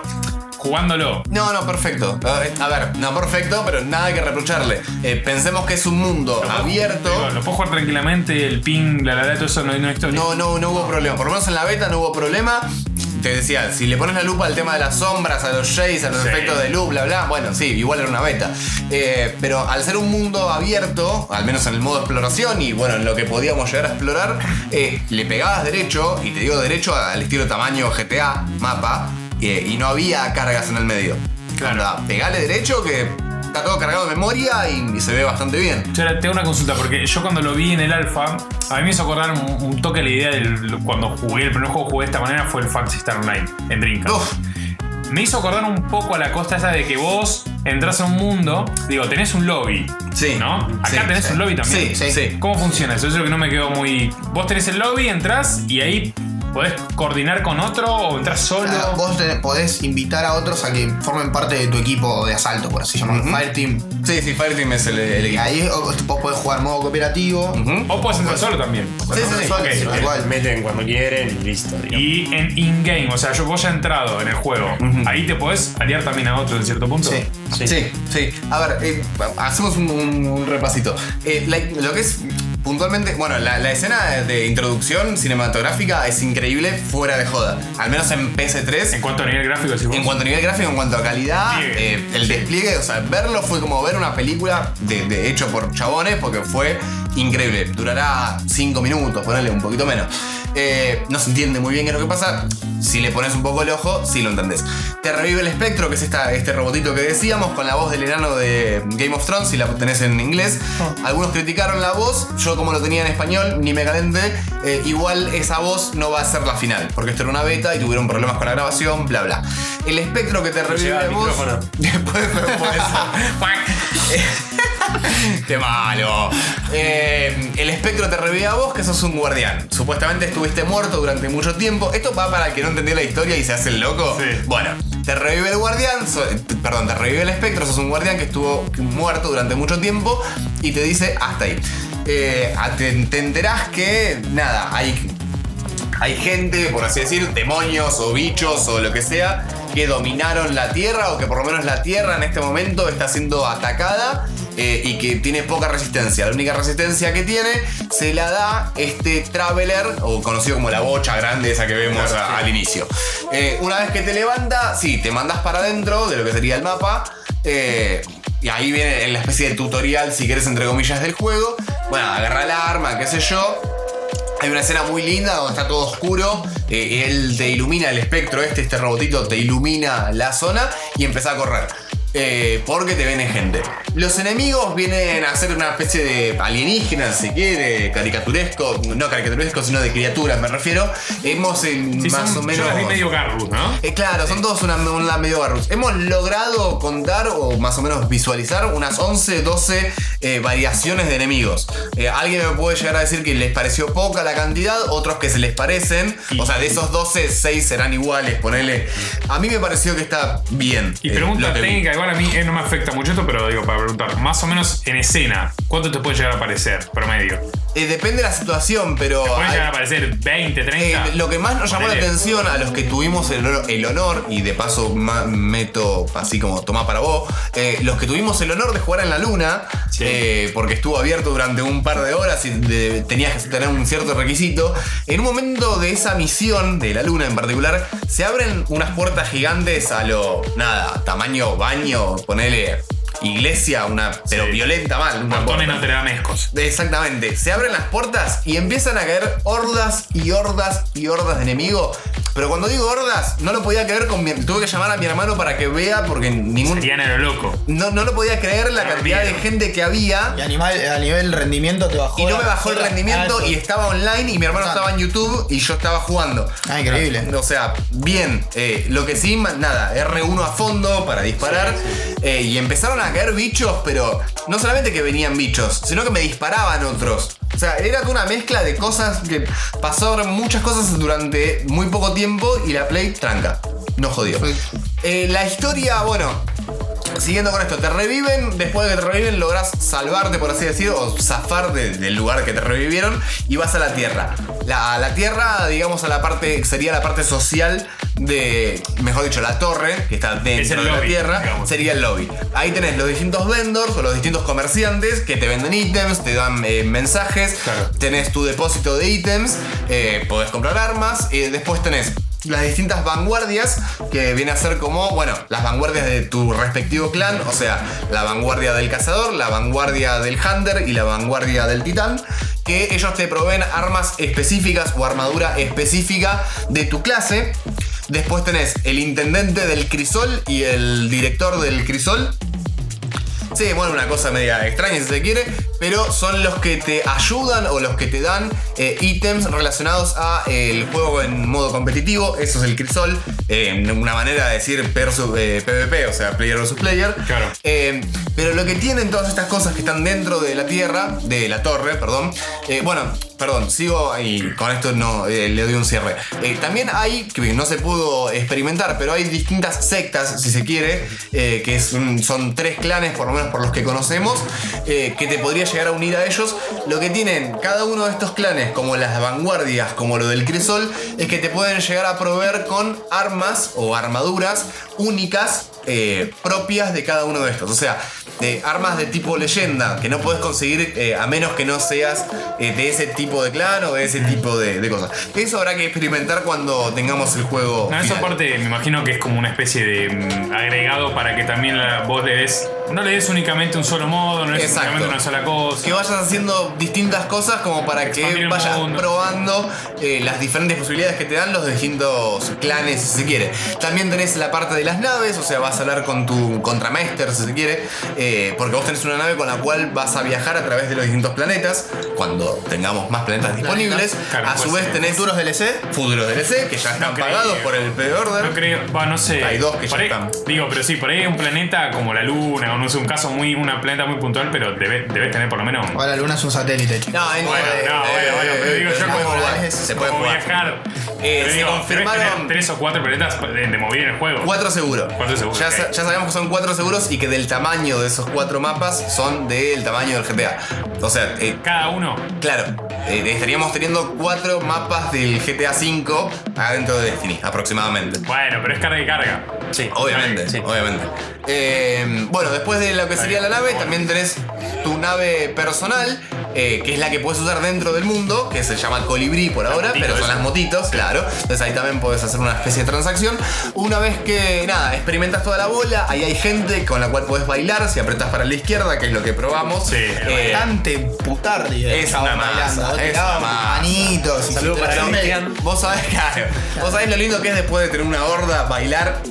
jugándolo.
No, no, perfecto. A ver, no perfecto, pero nada que reprocharle. Eh, pensemos que es un mundo
Lo puedo-
abierto.
digo, lo puedo jugar tranquilamente, el ping, la la la, todo eso no hay una historia.
No, no, no hubo problema. Por lo menos en la beta no hubo problema. Te decía, si le pones la lupa al tema de las sombras, a los shades, a los
Sí.
efectos de luz, bla, bla, bueno, sí, igual era una beta. Eh, pero al ser un mundo abierto, al menos en el modo exploración y bueno, en lo que podíamos llegar a explorar, eh, le pegabas derecho, y te digo derecho al estilo tamaño GTA, mapa, eh, y no había cargas en el medio.
Claro.
Onda, pegale derecho que está todo cargado de memoria y, y se ve bastante bien.
Yo tengo una consulta, porque yo cuando lo vi en el alfa, a mí me hizo acordar un, un toque la idea del cuando jugué, el primer juego que jugué de esta manera fue el Fantasy Star Online en Dreamcast.
Uf,
Me hizo acordar un poco a la costa esa de que vos entras a un mundo, digo, tenés un lobby.
Sí.
¿No? Acá
Sí,
tenés
sí.
un lobby también.
Sí, sí, sí.
¿Cómo funciona eso? Eso es lo que no me quedó muy. Vos tenés el lobby, entrás y ahí ¿podés coordinar con otro o entras solo?
Vos te- podés invitar a otros a que formen parte de tu equipo de asalto, por así llamarlo, Fire Team.
Sí, sí, Fireteam es el, equipo.
ahí o- vos podés jugar modo cooperativo.
O puedes entrar solo también.
Sí, sí, sí,
Ok,
sí,
ok.
igual.
Meten cuando quieren y listo. digamos.
Y en in-game, o sea, yo vos ya entrado en el juego, ahí te podés aliar también a otro en cierto punto.
Sí.
Sí.
Sí, sí. A ver, eh, hacemos un, un- un repasito. Eh, la- lo que es puntualmente, bueno, la, la escena de introducción cinematográfica es increíble fuera de joda. Al menos en
En
PS3.
cuanto a nivel gráfico.
En cuanto a nivel gráfico, en cuanto a calidad, eh, el despliegue, o sea, verlo fue como ver una película de, de hecho por chabones, porque fue increíble. Durará 5 minutos, ponerle un poquito menos. Eh, no se entiende muy bien qué es lo que pasa. Si le pones un poco el ojo, sí lo entendés. Te revive el espectro, que es esta, este robotito que decíamos, con la voz del enano de Game of Thrones, si la tenés en inglés. Algunos criticaron la voz, yo como lo tenía en español, ni me calenté. Eh, igual esa voz no va a ser la final, porque esto era una beta y tuvieron problemas con la grabación, bla bla. El espectro que te revive la voz. Qué malo. Eh, el espectro te revive a vos, que sos un guardián. Supuestamente estuviste muerto durante mucho tiempo. Esto va para el que no entendió la historia y se hace el loco.
Sí.
Bueno, te revive el guardián, so- perdón, te revive el espectro, sos un guardián que estuvo muerto durante mucho tiempo y te dice hasta ahí. Eh, te enterás que, nada, hay hay gente, por así decir, demonios o bichos o lo que sea, que dominaron la Tierra o que por lo menos la Tierra en este momento está siendo atacada eh, y que tiene poca resistencia. La única resistencia que tiene se la da este Traveler, o conocido como la bocha grande esa que vemos a- al inicio. Eh, una vez que te levanta, sí, te mandas para adentro de lo que sería el mapa. eh, y ahí viene la especie de tutorial, si querés, entre comillas, del juego. Bueno, agarra el arma, qué sé yo. Hay una escena muy linda donde está todo oscuro. eh, él te ilumina el espectro este, este robotito te ilumina la zona y empieza a correr. Eh, porque te viene gente. Los enemigos vienen a ser una especie de alienígena, si quiere, caricaturesco, no caricaturesco, sino de criaturas, me refiero. Hemos
Sí,
más
son-
o menos.
Yo las vi medio Garrus, ¿no?
Eh, claro, son todos una, una medio barrus. Hemos logrado contar o más o menos visualizar unas 11, 12 eh, variaciones de enemigos. Eh, alguien me puede llegar a decir que les pareció poca la cantidad, otros que se les parecen. O sea, de esos 12, 6 serán iguales, ponele. A mí me pareció que está bien.
Y
eh,
pregunta técnica, igual a mí eh, no me afecta mucho esto, pero digo, para preguntar, más o menos en escena, ¿cuánto te puede llegar a aparecer promedio?
Eh, depende de la situación, pero.
¿Pueden
hay-
llegar a aparecer 20, 30?
Eh, lo que más nos llamó la
Ponele.
atención a los que tuvimos el honor, el honor, y de paso ma- meto así como tomá para vos, eh, los que tuvimos el honor de jugar en la luna,
Sí.
eh, porque estuvo abierto durante un par de horas y de- tenías que tener un cierto requisito, en un momento de esa misión, de la luna en particular, se abren unas puertas gigantes a lo, nada, tamaño baño, ponele iglesia, una, pero
Sí.
violenta mal.
Notre Damescos.
Exactamente. Se abren las puertas y empiezan a caer hordas y hordas y hordas de enemigos. Pero cuando digo hordas, no lo podía creer con mi... Tuve que llamar a mi hermano para que vea porque ningún...
Serían a lo loco.
No, no lo podía creer la cantidad de gente que había.
Y animal, a nivel rendimiento te bajó.
Y no me bajó el rendimiento
Ah,
y estaba online y mi hermano estaba en YouTube y yo estaba jugando.
Ah, increíble.
O sea, bien. Eh, lo que sí, nada, R1 a fondo para disparar. Eh, y empezaron a caer bichos, pero no solamente que venían bichos, sino que me disparaban otros. O sea, era una mezcla de cosas que pasaron muchas cosas durante muy poco tiempo y la Play tranca. No jodió. Eh, la historia, bueno, Siguiendo con esto, te reviven, después de que te reviven logras salvarte, por así decirlo, o zafar de- del lugar que te revivieron y vas a la Tierra. La, la Tierra, digamos, a la parte, sería la parte social de, mejor dicho, la torre, que está
Es
dentro de la Tierra,
digamos.
sería el lobby. Ahí tenés los distintos vendors o los distintos comerciantes que te venden ítems, te dan eh, mensajes,
Claro.
tenés tu depósito de ítems, eh, podés comprar armas, y después tenés las distintas vanguardias que viene a ser como, bueno, las vanguardias de tu respectivo clan, o sea, la vanguardia del cazador, la vanguardia del hunter y la vanguardia del titán, que ellos te proveen armas específicas o armadura específica de tu clase. Después tenés el intendente del crisol y el director del crisol, Sí, bueno, una cosa media extraña si se quiere, pero son los que te ayudan o los que te dan eh, ítems relacionados a eh, el juego en modo competitivo. Eso es el crisol, eh, una manera de decir eh, PvP, o sea, player versus player.
Claro.
Eh, Pero lo que tienen todas estas cosas que están dentro de la tierra, de la torre, perdón. bueno, perdón, sigo y con esto no le doy un cierre. También hay, que no se pudo experimentar, pero hay distintas sectas, si se quiere, que es un- son tres clanes, por lo menos por los que conocemos, eh, que te podría llegar a unir a ellos. Lo que tienen cada uno de estos clanes, como las vanguardias, como lo del Cresol, es que te pueden llegar a proveer con armas o armaduras únicas eh, propias de cada uno de estos. O sea, de armas de tipo leyenda que no puedes conseguir eh, a menos que no seas eh, de ese tipo de clan o de ese tipo de, de cosas. Eso habrá que experimentar cuando tengamos el juego.
No,
final.
aparte me imagino que es como una especie de mm, agregado para que también la- vos le des. No le des únicamente un solo modo, no le des
Exacto.
únicamente una sola cosa.
Que vayas haciendo distintas cosas como para
Expandir
que vayas
mundo.
probando eh, las diferentes posibilidades que te dan los distintos clanes, si se quiere. También tenés la parte de las naves, o sea, vas a hablar con tu contramaster, si se quiere, eh, porque vos tenés una nave con la cual vas a viajar a través de los distintos planetas, cuando tengamos más planetas disponibles.
Claro,
a su
pues,
vez
sí.
tenés
¿Futuros DLC?
futuros DLC, que ya están pagados por el pre-order.
No creo, va, no sé.
Hay dos que ya
ahí-
están.
Digo, pero sí, por ahí hay un planeta como la Luna, o no sé, un caso muy, una planeta muy puntual, pero debe- debes tener por lo menos.
Ahora la luna es un satélite, chicos.
No, en-
Bueno, no, bueno, bueno, pero digo yo como-
se puede
como
jugar.
viajar.
Eh,
Pero
se
digo,
confirmaron-
debes tener tres o cuatro planetas de, de en el juego.
Cuatro seguros.
Cuatro seguros,
Ya,
ok.
sa- ya sabemos que son cuatro seguros y que del tamaño de esos cuatro mapas son del tamaño del GTA. O sea, eh,
Cada uno.
claro, eh, estaríamos teniendo cuatro mapas del GTA V adentro de Destiny, aproximadamente.
Bueno, pero es carga y carga.
Sí.
Obviamente,
Sí.
obviamente. Eh, bueno, después de lo que sería la nave, también tenés tu nave personal, eh, que es la que puedes usar dentro del mundo, que se llama Colibrí por ahora,
motito
pero son las motitos, claro. Entonces ahí también puedes hacer una especie de transacción. Una vez que, nada, experimentas toda la bola, ahí hay gente con la cual puedes bailar, si apretas para la izquierda, que es lo que probamos.
Sí,
Eh,
Bastante putardi. eh,
es una masa,
Manitos. y
Saludo
si
para Cristian.
Vos sabés, claro, vos sabés lo lindo que es después de tener una horda bailar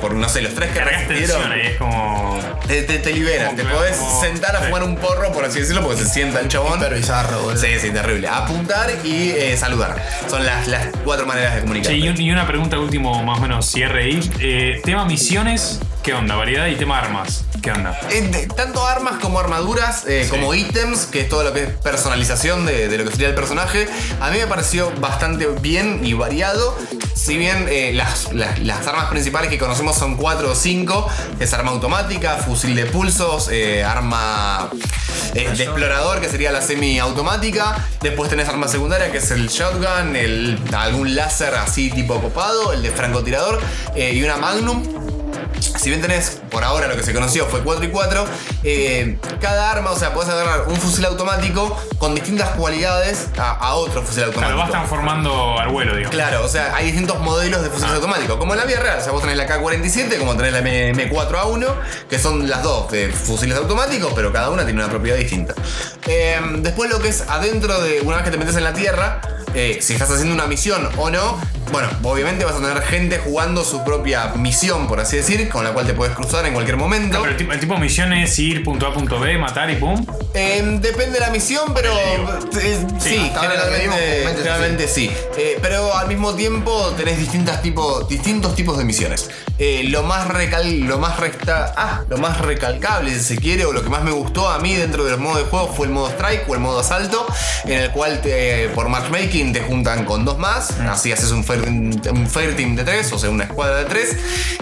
por, no sé, los tres que
Cargas tensión ahí, es como.
Te, te, te libera,
Como
te
que-
podés
como-
sentar a
sí.
fumar un porro, por así decirlo, porque se sienta el chabón.
Pero bizarro, boludo.
Sí, sí, terrible. Apuntar y eh, saludar. Son las, las cuatro maneras de comunicar.
Che, y, un- y una pregunta último, más o menos cierre ahí. Eh, tema misiones, ¿qué onda? Variedad y tema armas, ¿qué onda?
Eh, de- tanto armas como armaduras, eh,
Sí.
como ítems, que es todo lo que es personalización de, de lo que sería el personaje, a mí me pareció bastante bien y variado. Si bien eh, las, las- las armas principales que conocemos son 4 o 5, que es arma automática, fusil de pulsos, eh, arma eh, de explorador, que sería la semiautomática. Después tenés arma secundaria, que es el shotgun, el, algún láser así tipo copado, el de francotirador, eh, y una magnum. Si bien tenés, por ahora lo que se conoció fue 4 y 4, eh, cada arma, o sea, podés agarrar un fusil automático con distintas cualidades a, a otro fusil
Claro,
automático.
vas transformando al vuelo, digamos.
Claro, o sea, hay distintos modelos de fusiles
Ah.
automáticos, como en la vida real. O sea, vos tenés la K-47, como tenés la M- M4A1, que son las dos de fusiles automáticos, pero cada una tiene una propiedad distinta. Eh, después lo que es adentro de, una vez que te metes en la Tierra, eh, si estás haciendo una misión o no, bueno, obviamente vas a tener gente jugando su propia misión, por así decir, con la cual te puedes cruzar en cualquier momento.
Pero el tipo, el tipo de misión es ir punto A, punto B, matar y pum.
Eh, depende de la misión, pero eh, sí,
Sí,
generalmente, sí. Eh, pero al mismo tiempo tenés distintas tipo, distintos tipos de misiones. Eh, lo más recal, lo más resta, ah, lo más recalcable, si se quiere, o lo que más me gustó a mí dentro de los modos de juego fue el modo strike o el modo asalto, en el cual te- por matchmaking te juntan con dos más, así haces un fair, un fair team de tres, o sea, una escuadra de tres,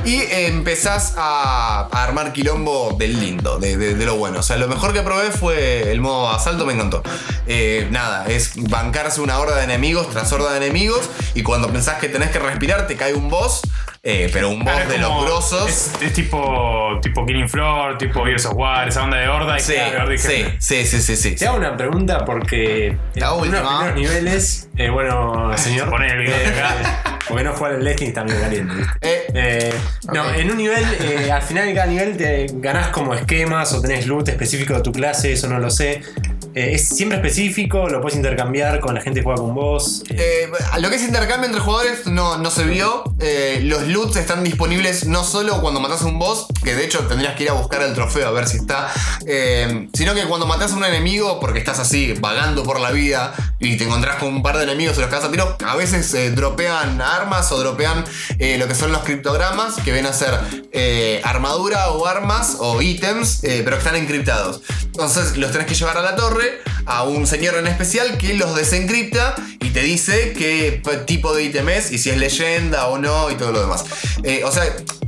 y eh, empezás a, a armar quilombo del lindo, de, de- de lo bueno. O sea, lo mejor que probé fue el modo asalto, me encantó. Eh, nada, es bancarse una horda de enemigos tras horda de enemigos, y cuando pensás que tenés que respirar, te cae un boss, eh, pero un boss
Claro,
de los grosos.
Es, es tipo, tipo Killing Floor, tipo Gears of War, esa onda de horda y
Sí, sí, sí, sí, sí, sí.
Te hago una pregunta porque
La
en
última.
niveles, eh, bueno, señor.
Poné el video
eh,
acá.
porque no juega el está medio caliente. ¿viste?
Eh,
Eh, No, en un nivel, eh, al final de cada nivel te ganás como esquemas o tenés loot específico de tu clase, eso no lo sé. Eh, es siempre específico, lo puedes intercambiar con la gente que juega con vos. Eh,
lo que es intercambio entre jugadores no, no se vio. Eh, los loots están disponibles no solo cuando matas a un boss, que de hecho tendrías que ir a buscar el trofeo a ver si está, eh, sino que cuando matas a un enemigo, porque estás así vagando por la vida y te encontrás con un par de enemigos y los cazas a tiro, a veces dropean armas o dropean lo que son los criptogramas, que vienen a ser armadura o armas o ítems, pero que están encriptados. Entonces los tenés que llevar a la torre a un señor en especial que los desencripta y te dice qué tipo de ítem es y si es leyenda o no y todo lo demás. Eh, o sea,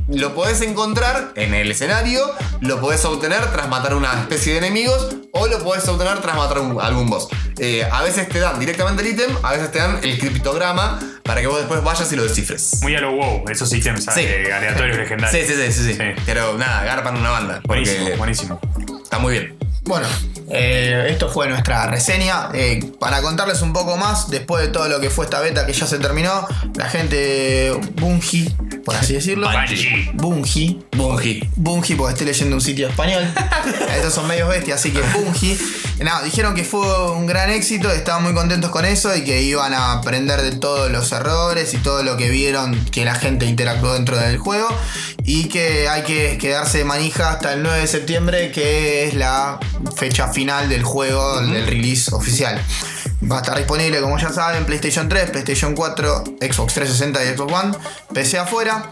lo podés encontrar en el escenario, lo podés obtener tras matar una especie de enemigos o lo podés obtener tras matar un- algún boss. Eh, a veces te dan directamente el ítem, a veces te dan el criptograma para que vos después vayas y lo descifres.
Muy a lo wow, esos ítems
Sí.
eh, aleatorios legendarios.
sí, sí, sí, sí.
Sí.
Pero nada, garpan una banda.
Buenísimo, buenísimo.
está muy bien.
Bueno, eh, esto fue nuestra reseña. Eh, para contarles un poco más, después de todo lo que fue esta beta que ya se terminó, la gente Bungie, por así decirlo.
Bungie.
Bungie.
Bungie.
Bungie, porque estoy leyendo un sitio español. Estos son medios bestias, así que Bungie. No, dijeron que fue un gran éxito, estaban muy contentos con eso y que iban a aprender de todos los errores y todo lo que vieron que la gente interactuó dentro del juego. Y que hay que quedarse de manija hasta el 9 de septiembre, que es la fecha final del juego, del release oficial. Va a estar disponible, como ya saben, PlayStation 3, PlayStation 4, Xbox 360 y Xbox One, PC afuera.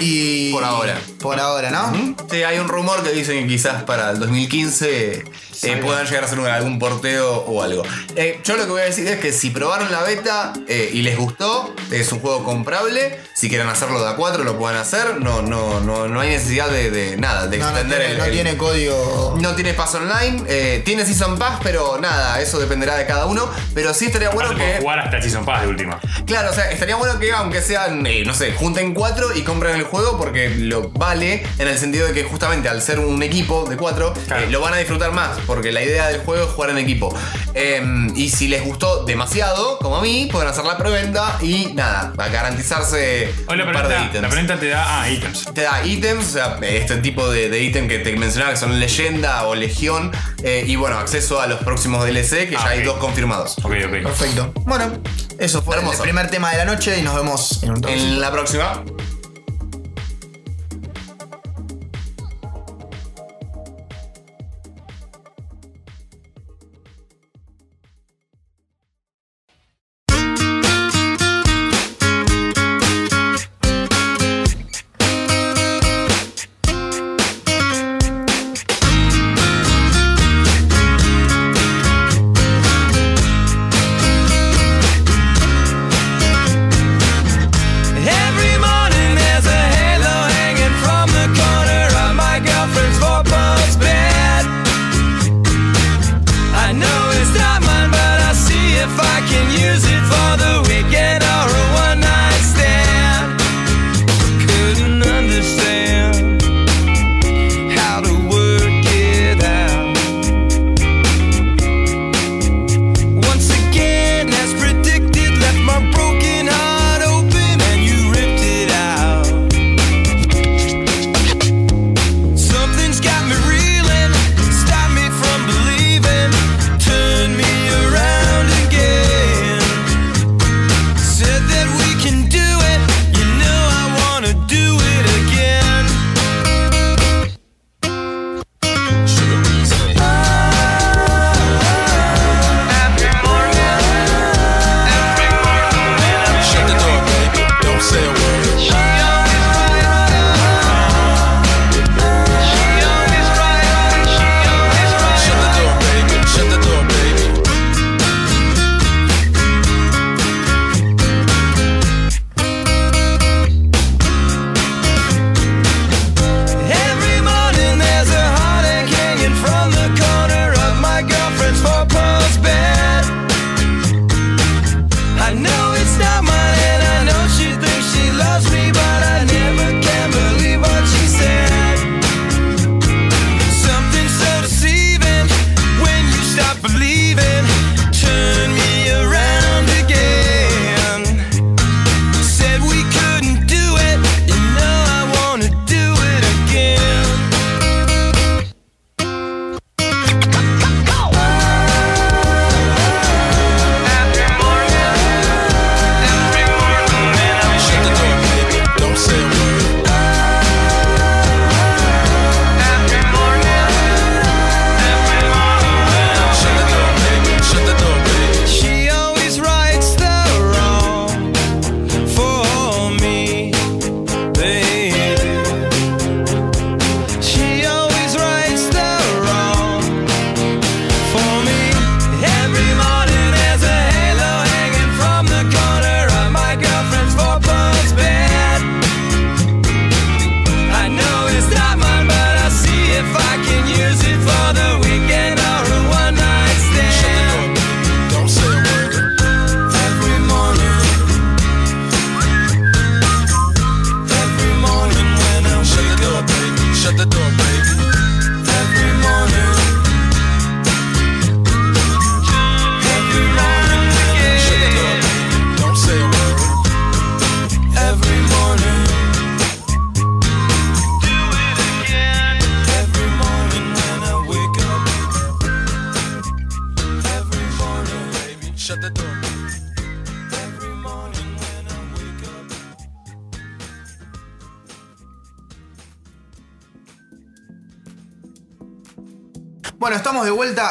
Y.
Por ahora.
Por ahora, ¿no?
Sí, hay un rumor que dicen que quizás para el 2015 eh, puedan llegar a hacer un- algún porteo o algo. Eh, yo lo que voy a decir es que si probaron la beta eh, y les gustó, es un juego comprable. Si quieren hacerlo de a 4 lo pueden hacer. No, no, no, no hay necesidad de, de nada, de
No, no
extender
tiene,
el,
no
el-
tiene código.
no tiene paso online, tiene Season Pass, pero nada, eso dependerá de cada uno. Pero sí estaría bueno
Aparte
que.
jugar hasta Season Pass de última.
Claro, o sea, estaría bueno que aunque sean, eh, no sé, junten cuatro y compren el juego porque lo vale en el sentido de que justamente al ser un equipo de cuatro,
Claro.
eh, lo van a disfrutar más porque la idea del juego es jugar en equipo. Eh, y si les gustó demasiado, como a mí, pueden hacer la preventa y nada, a garantizarse
Hoy
un par de
preventa, la
ítems.
preventa te da. Ah, ítems.
Te da ítems, o sea, este tipo de, de ítem que te mencionaba que son leyenda o legión, eh, y bueno, acceso a los próximos DLC, que
Ah,
ya hay dos confirmados.
Ok, ok.
Perfecto. Bueno, eso fue
Hermoso.
el primer tema de la noche y nos vemos en un toque.
En la próxima.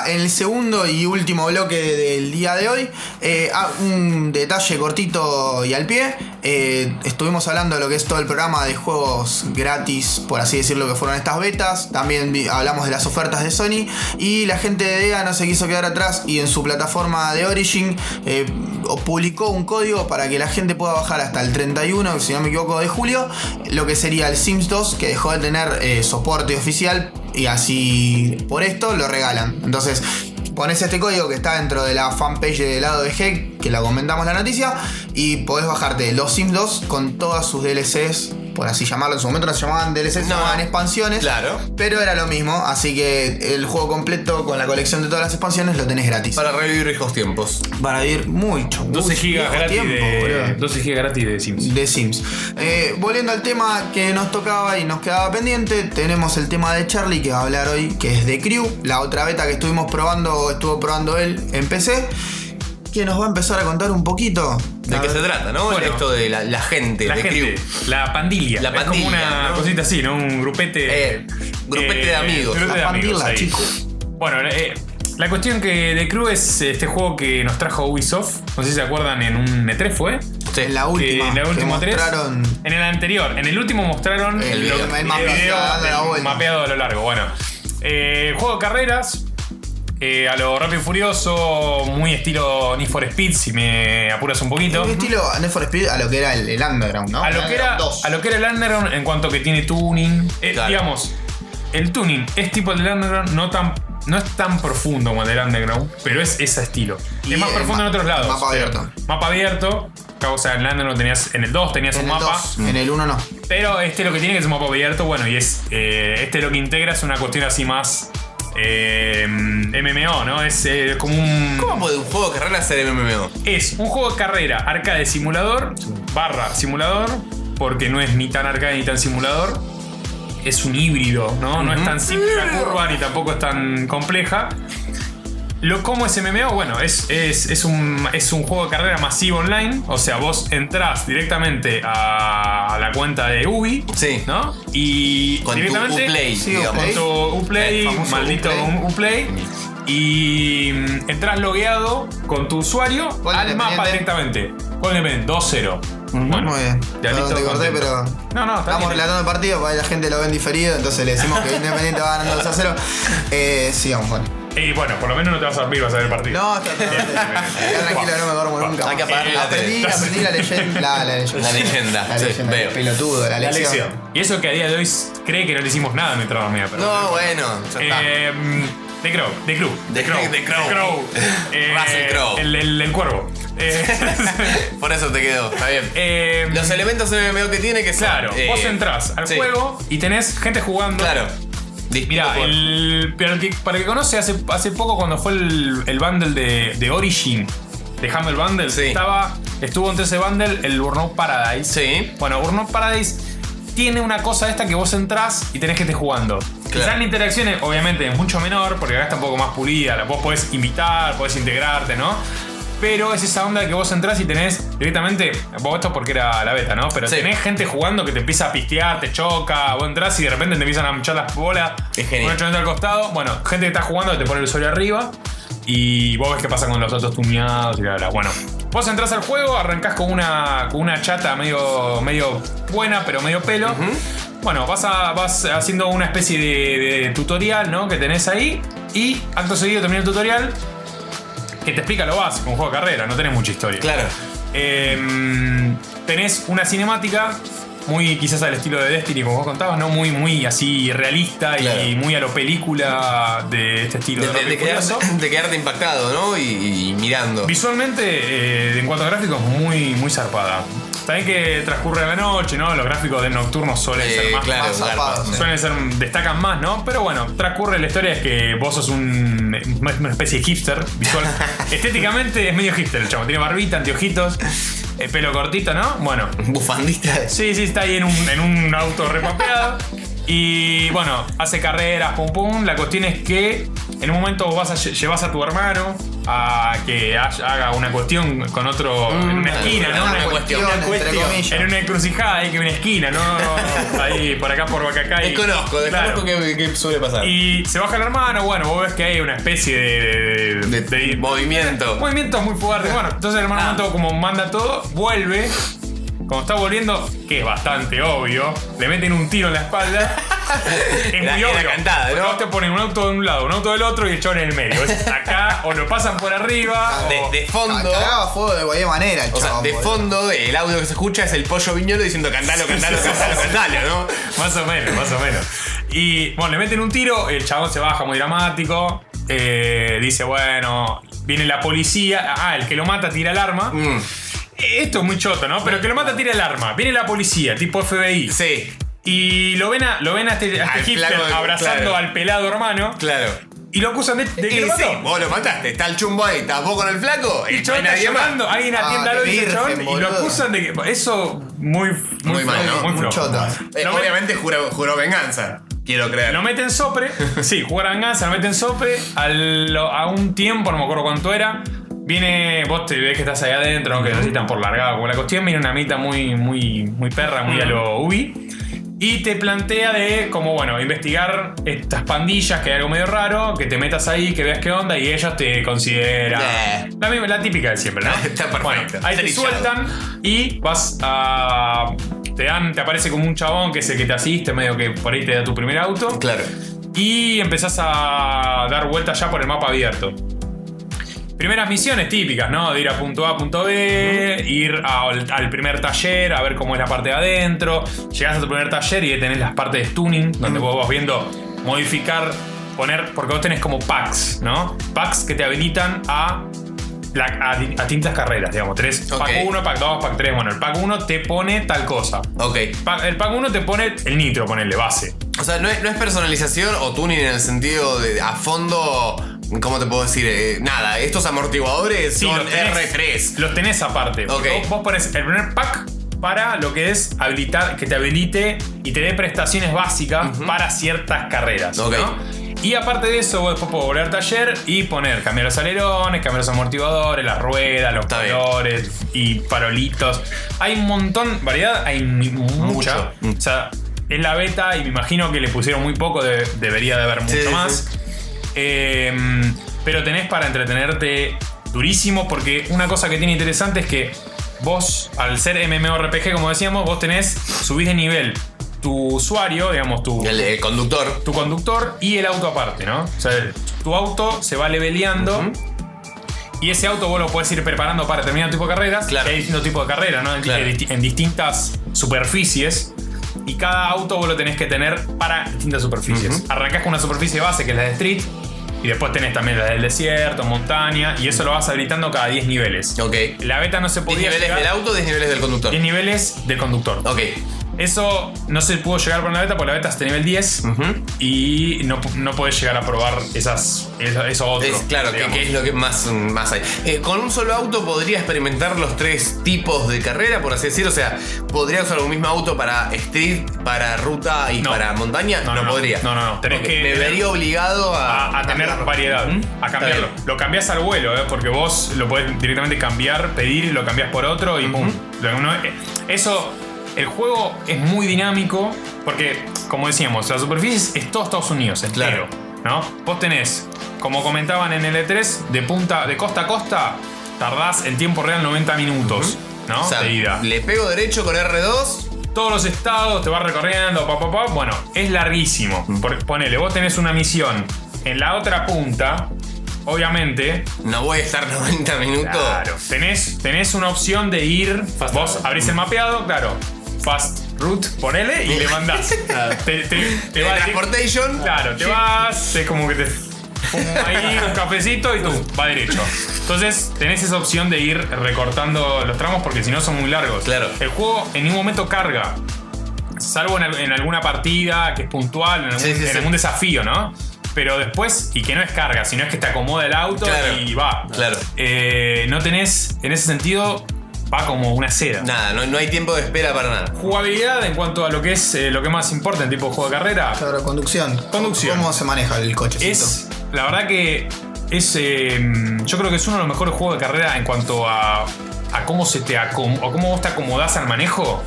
En el segundo y último bloque del día de hoy. Eh, ah, un detalle cortito y al pie. Eh, estuvimos hablando de lo que es todo el programa de juegos gratis, por así decirlo, que fueron estas betas. También hablamos de las ofertas de Sony. Y la gente de DEA no se quiso quedar atrás y en su plataforma de Origin eh, publicó un código para que la gente pueda bajar hasta el 31, si no me equivoco, de julio, lo que sería el Sims 2, que dejó de tener soporte oficial y así por esto lo regalan. Entonces, pones este código que está dentro de la fanpage de lado de G, que la comentamos la noticia, y podés bajarte los Sims 2 con todas sus DLCs, por así llamarlo. En su momento no se llamaban DLCs, se
No.
llamaban expansiones.
Claro.
Pero era lo mismo, así que el juego completo con la colección de todas las expansiones lo tenés gratis.
Para revivir viejos tiempos.
Para vivir mucho.
12
mucho
gigas gratis
tiempo,
de.
boludo.
12 gigas gratis de Sims.
de Sims. Eh, volviendo al tema que nos tocaba y nos quedaba pendiente, tenemos el tema de Charlie que va a hablar hoy, que es de Crew, la otra beta que estuvimos probando, estuvo probando él en PC, que nos va a empezar a contar un poquito.
¿De qué se trata, no?
Bueno.
Esto de la, la gente,
La
de
gente,
crew.
la pandilla.
La
Es como
pandilla,
una
¿no?
cosita así, ¿no? Un grupete.
Eh, grupete de amigos.
grupete
La
de amigos
pandilla, chicos.
Bueno, eh, la cuestión que de Crew es este juego que nos trajo Ubisoft. No sé si se acuerdan, en un E3 fue.
Sí.
En la
Que
última,
en la
que
última 3.
mostraron
En el anterior. En el último mostraron
El
lo-
video, el mapeado
mapeado a lo largo. Bueno, eh, juego de carreras. Eh, a lo rápido y furioso, muy estilo Need for Speed, si me apuras un poquito.
un estilo Need for Speed a lo que era el, el Underground, ¿no?
A lo,
El
que era,
Underground 2.
a lo que era el Underground en cuanto que tiene tuning. Eh,
Claro.
Digamos, el tuning es tipo el del Underground, no tan. No es tan profundo como el del Underground, pero es ese estilo.
Y
es más profundo en otros lados.
mapa
pero-
abierto.
Mapa abierto. O sea, en el Underground tenías. En el 2 tenías
En
un mapa.
2, en el 1 no.
Pero este lo que tiene que es un mapa abierto, bueno, y es. eh, este lo que integra es una cuestión así más. Eh, MMO, ¿no? Es eh, como un.
¿Cómo puede un juego de carrera ser MMO?
Es un juego de carrera arcade simulador, barra simulador, porque no es ni tan arcade ni tan simulador. Es un híbrido, ¿no? No es tan simple la curva ni tampoco es tan compleja. Lo como es MMO, bueno, es, es, es un, es un juego de carrera masivo online. O sea, vos entrás directamente a la cuenta de Ubi,
Sí.
¿no? Y
Con tu
directamente
Uplay,
Sí,
con tu Uplay, maldito
Uplay.
Uplay. Y mm, entras logueado con tu usuario
¿Cuál
al mapa directamente. ¿Cuál independiente? 2-0. Bueno,
Muy bien.
ya listo,
te corté, pero.
No, no, está
Estamos
bien.
relatando el partido, porque la gente lo ven diferido, entonces le decimos que Independiente va ganando 2 a 0. Eh, sigamos, Juan.
Y bueno, por lo menos no te vas a dormir, vas a ver el partido.
No, está tranquilo, no me duermo nunca.
Hay que apagar la
aprendí,
tele.
aprendí la leyenda. La, la leyenda.
La leyenda,
La
sí,
leyenda,
veo.
el pelotudo, la lección.
lección.
Y eso que a día de hoy cree que no le hicimos nada mientras dormía, pero.
No, bueno, ya está.
Eh, The Crow, The Crew,
The
Crow,
The Crow.
Eh,
Russell Crowe.
El, el, el cuervo. Eh,
Por eso te quedó, está bien.
eh,
Los elementos MMO que tiene que son,
Claro,
eh,
vos entrás al
sí.
juego y tenés gente jugando.
Claro.
Mira, el, pero el que, para el que conoce, hace, hace poco cuando fue el, el bundle de, de Origin, de Humble Bundle,
Sí.
estaba, estuvo entre ese bundle el Burnout Paradise.
Sí.
Bueno, Burnout Paradise tiene una cosa esta que vos entrás y tenés que estar jugando. Quizás la interacción, es, obviamente, es mucho menor, porque acá está un poco más pulida. la- Vos podés invitar, podés integrarte, ¿no? Pero es esa onda que vos entrás y tenés directamente. Vos esto porque era la beta, ¿no? Pero
Sí.
tenés gente jugando que te empieza a pistear, te choca. Vos entrás y de repente te empiezan a echar las bolas.
Es genial.
Un al costado. Bueno, gente que está jugando que te pone el usuario arriba. Y vos ves qué pasa con los otros tuneados y bla, bla. Bueno, vos entrás al juego, arrancás con una, con una chata medio, medio buena, pero medio pelo. Bueno, vas, a- vas haciendo una especie de, de tutorial, ¿no? Que tenés ahí. Y acto seguido termina el tutorial. Que te explica lo básico, un juego de carrera, no tenés mucha historia.
Claro.
Eh, tenés una cinemática muy quizás al estilo de Destiny, como vos contabas, ¿no? Muy, muy así realista
Claro.
y muy a lo película de este estilo
De, quedarte, de quedarte impactado, ¿no? Y, y mirando.
Visualmente, eh, en cuanto a gráficos, muy, muy zarpada. También que transcurre la noche, ¿no? Los gráficos de nocturnos suelen ser más,
claro,
más sí.
suelen ser, destacan más, ¿no? Pero bueno, transcurre la historia es que vos sos un, una especie de hipster visual. Estéticamente es medio hipster el chavo. Tiene barbita, anteojitos, eh, pelo cortito, ¿no? Bueno,
Bufandista.
Sí, sí, está ahí en un, en un auto repapeado. Y bueno, hace carreras, pum pum. La cuestión es que en un momento vos vas a lle- llevas a tu hermano a que haga una cuestión con otro en una esquina, ¿no?
una
Una
cuestión,
entre
cuestión.
en una encrucijada, ahí que una esquina, ¿no? Ahí por acá por Bacacay.
Desconozco, desconozco
Claro.
qué, qué suele pasar.
Y se baja el hermano, bueno, vos ves que hay una especie de.
De,
de-
movimiento.
movimientos muy fuertes. Bueno, entonces el hermano Mato, como manda todo, vuelve. Como está volviendo, que es bastante obvio, le meten un tiro en la espalda. es muy obvio.
cantada, ¿no?
Vos te ponen un auto de un lado, un auto del otro y el chabón en el medio. Es acá, o lo pasan por arriba. o-
De, de fondo.
Cagaba fuego de cualquier manera, el
O sea, de
boludo.
fondo, el audio que se escucha es el pollo viñolo diciendo cantalo, cantalo, cantalo, cantalo, ¿no?
Más o menos, más o menos. Y bueno, le meten un tiro, el chabón se baja muy dramático. eh, dice, bueno, viene la policía. Ah, el que lo mata tira el arma.
Mm,
Esto es muy choto, ¿no? Pero que lo mata tira el arma. Viene la policía, tipo FBI.
sí,
Y lo ven a, lo ven a este, a este
Al
hipster
flaco de-
abrazando
claro.
al pelado hermano.
claro.
Y lo acusan de, de que
Y
lo
sí,
mató.
vos lo mataste, está el chumbo ahí, estás vos con el flaco
Y el chabón está llorando, alguien atienda
qué
y el chabón, y lo acusan de que. Eso muy,
Muy mal, ¿no?
Muy
Muy
flojo.
chota.
Eh,
Lo
obviamente juró, juró venganza, quiero creer.
Lo meten sopre, sí, jugar venganza, lo meten sopre al- a un tiempo, no me acuerdo cuánto era. Viene, vos te ves que estás ahí adentro, ¿no? que necesitan por largada como la cuestión. Viene una mitad muy, muy, muy perra, muy a lo Ubi. Y te plantea de, como bueno, investigar estas pandillas, que hay algo medio raro, que te metas ahí, que veas qué onda, y ellos te consideran.
Yeah.
La, misma- la típica de siempre, ¿no?
Está perfecto.
Bueno, ahí te
Trillado.
sueltan y vas a. Te dan, te aparece como un chabón que es el que te asiste, medio que por ahí te da tu primer auto.
Claro.
Y empezás a dar vueltas ya por el mapa abierto. Primeras misiones típicas, ¿no? De ir a punto A a punto B, ir al, al primer taller a ver cómo es la parte de adentro. Llegás a tu primer taller y tenés las partes de tuning, donde vos vas viendo modificar, poner, porque vos tenés como packs, ¿no? Packs que te habilitan a, la- a, distintas carreras, digamos. Tenés
Ok.
pack 1, pack 2, pack 3. Bueno, el pack 1 te pone tal cosa.
Ok.
El pack 1 te pone el nitro, ponele base.
O sea, no es, no es personalización o tuning en el sentido de a fondo. ¿Cómo te puedo decir? Eh, nada, estos amortiguadores
Sí,
son
los tenés,
R3.
Los tenés aparte.
Ok.
Vos, vos pones el primer pack para lo que es habilitar, que te habilite y te dé prestaciones básicas para ciertas carreras.
Ok.
¿no? Y aparte de eso, vos después podés volver al taller y poner, cambiar los alerones, cambiar los amortiguadores, las ruedas, los
Está bien.
colores y farolitos. Hay un montón, variedad, hay mi- mucha.
Mucho.
O sea, es la beta y me imagino que le pusieron muy poco, de- debería de haber mucho
Sí, sí,
más. Eh, pero tenés para entretenerte durísimo porque una cosa que tiene interesante es que vos, al ser MMORPG, como decíamos, vos tenés, subís de nivel tu usuario, digamos, tu,
El, el conductor.
tu conductor y el auto aparte, ¿no? O sea, tu auto se va leveleando. Y ese auto vos lo puedes ir preparando para determinado tipo de carreras.
Claro.
Hay distintos tipos de carreras, ¿no?
Claro.
en distintas superficies. Y cada auto vos lo tenés que tener para distintas superficies. Arrancás con una superficie base que es la de Street. Y después tenés también la del desierto, montaña. Y eso lo vas habilitando cada 10 niveles.
Ok.
La beta no se
10
podía
niveles
llegar-
del auto, 10 niveles del conductor.
10 niveles del conductor.
Ok.
Eso no se pudo llegar por la beta porque la beta está nivel 10 y no, no podés llegar a probar esas, eso, otro.
Es, claro, que, es lo que más, más hay. Eh, con un solo auto podría experimentar los tres tipos de carrera, por así decirlo. O sea, podría usar un mismo auto para street, para ruta y
No.
para montaña.
No,
No,
no, no.
podría.
No, no, no. Tenés
Ok,
que-
Me vería obligado a.
a, a tener variedad, a cambiarlo. Lo cambiás al vuelo, ¿eh? porque vos lo podés directamente cambiar, pedir lo cambiás por otro y pum. Lo- no- eh, eso, el juego es muy dinámico porque, como decíamos, la superficie es todo Estados Unidos, entero. ¿no? Vos tenés, como comentaban en el E3, de punta, de costa a costa, tardás en tiempo real 90 minutos, ¿no?
O sea,
de ida.
le pego derecho con R2.
todos los estados, te vas recorriendo, pa, pa, pa. Bueno, es larguísimo. Por- ponele, vos tenés una misión en la otra punta, obviamente.
No voy a estar 90 minutos.
Claro. Tenés, tenés una opción de ir.
Fast
vos abrís el mapeado, claro. Fast route, ponele y le mandás. te, te- te va a decir-
Transportation.
Claro, te vas, es como que te. ahí un cafecito y tú, va derecho. Entonces tenés esa opción de ir recortando los tramos porque si no son muy largos.
Claro.
El juego en ningún momento carga. Salvo en, al- en alguna partida que es puntual, en algún,
Sí, sí,
en
sí.
algún desafío, ¿no? Pero después, y que no es carga, sino es que te acomoda el auto
Claro,
y va.
claro.
Eh, no tenés, en ese sentido, va como una seda.
Nada, no, no hay tiempo de espera para nada.
Jugabilidad en cuanto a lo que es eh, lo que más importa en tipo de juego de carrera.
Claro, conducción.
Conducción.
¿Cómo se maneja el cochecito?
Es, la verdad que es. eh, yo creo que es uno de los mejores juegos de carrera en cuanto a, a cómo se te acom- o cómo vos te acomodás al manejo.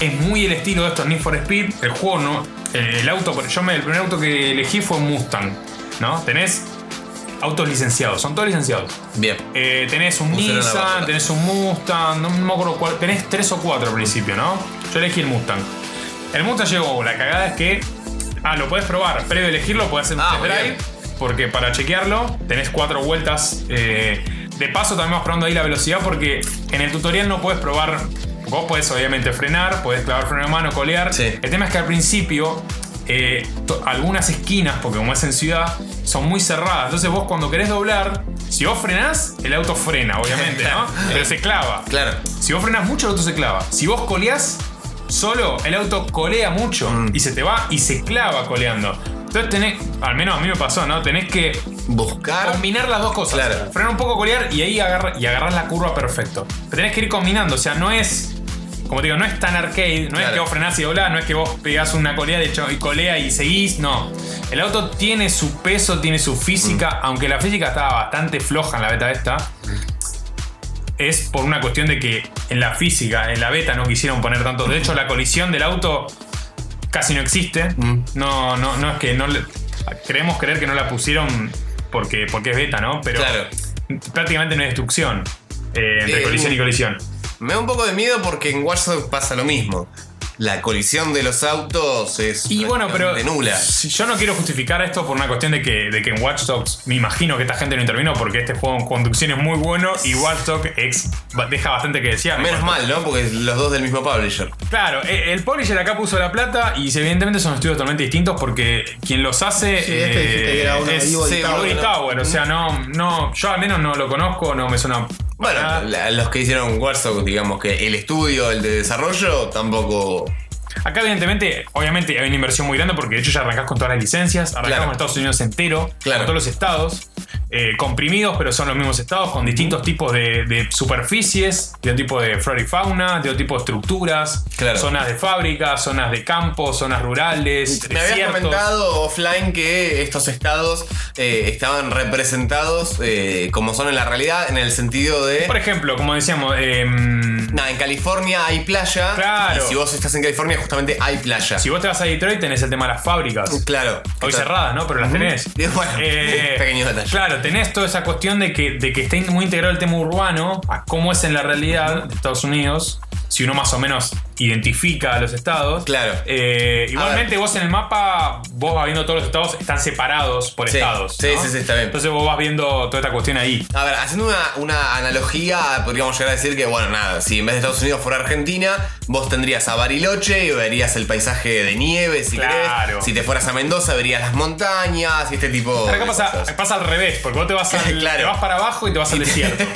Es muy el estilo de estos Need for Speed. El juego no. el auto, yo me, el primer auto que elegí fue un Mustang. ¿No? Tenés autos licenciados, son todos licenciados.
Bien.
Eh, tenés un
Pusieron
Nissan, tenés un Mustang, no me acuerdo cuál. Tenés tres o cuatro al principio, ¿no? Yo elegí el Mustang. El Mustang llegó, la cagada es que. Ah, lo puedes probar. Previo a elegirlo, puedes hacer un
Ah,
test drive.
bien.
Porque para chequearlo, tenés cuatro vueltas. eh, de paso, también vas probando ahí la velocidad. Porque en el tutorial no puedes probar. Vos podés obviamente frenar, podés clavar freno de mano, colear.
Sí.
El tema es que al principio. Eh, algunas esquinas, porque como es en ciudad, son muy cerradas. Entonces vos cuando querés doblar, si vos frenás, el auto frena, obviamente, ¿no? Pero se clava.
Claro.
Si vos frenas mucho, el auto se clava. Si vos coleás solo, el auto colea mucho
Mm.
y se te va y se clava coleando. Entonces tenés, al menos a mí me pasó, ¿no? Tenés que
Buscar.
combinar las dos cosas.
Claro.
Frenar un poco, colear y ahí agarra, y agarrar la curva perfecto. Pero tenés que ir combinando, o sea, no es. Como te digo, no es tan arcade, no es que vos frenás y doblás, no es que vos pegás una colea de hecho y colea y seguís, no. El auto tiene su peso, tiene su física,
Mm.
aunque la física estaba bastante floja en la beta esta. Es por una cuestión de que en la física, en la beta no quisieron poner tanto. De hecho, la colisión del auto casi no existe.
Mm.
No, no, no es que no le- Queremos creer que no la pusieron porque, porque es beta, ¿no? Pero
Claro.
prácticamente no hay destrucción eh, entre
Eh,
colisión y colisión.
Me da un poco de miedo porque en Watch Dogs pasa lo mismo. La colisión de los autos es
Y bueno, pero
nula.
si yo no quiero justificar esto por una cuestión de que, de que en Watch Dogs me imagino que esta gente no intervino porque este juego en conducción es muy bueno y Watch Dogs ex- deja bastante que desear.
Menos mal, ¿no? Porque los dos del mismo publisher.
Claro, eh, el publisher acá puso la plata y evidentemente son estudios totalmente distintos porque quien los hace
Sí, este de
es.
Tower.
O sea, no, no, yo al menos no lo conozco, no me suena.
Bueno, la- los que hicieron Dogs, digamos que el estudio, el de desarrollo, tampoco.
Acá, evidentemente, obviamente hay una inversión muy grande porque de hecho ya arrancás con todas las licencias, arrancás
Claro.
con Estados Unidos entero,
Claro.
con todos los estados, eh, comprimidos, pero son los mismos estados, con distintos tipos de, de superficies, de un tipo de flora y fauna, de otro tipo de estructuras,
Claro.
zonas de fábrica, zonas de campo, zonas rurales,
Me habías comentado offline que estos estados eh, estaban representados eh, como son en la realidad, en el sentido de.
Por ejemplo, como decíamos, em,
Nada, en California hay playa.
Claro.
Y si vos estás en California, justamente hay playa.
si vos te vas a Detroit tenés el tema de las fábricas.
Claro.
Hoy cerradas, ¿no? Pero las tenés.
Bueno, pequeño detalle.
Claro, tenés toda esa cuestión de que, de que está muy integrado el tema urbano a cómo es en la realidad de Estados Unidos. Si uno más o menos identifica a los estados.
Claro.
Eh, igualmente, vos en el mapa, vos vas viendo todos los estados, están separados por
Sí,
estados.
sí,
¿no?
sí, sí, está bien.
Entonces vos vas viendo toda esta cuestión ahí.
A ver, haciendo una, una analogía, podríamos llegar a decir que, bueno, nada, si en vez de Estados Unidos fuera Argentina, vos tendrías a Bariloche y verías el paisaje de nieve, si
Claro.
querés. Si te fueras a Mendoza, verías las montañas y este tipo
Pero acá pasa,
cosas.
pasa al revés, porque vos te vas, al-
Claro.
te vas para abajo y te vas al desierto.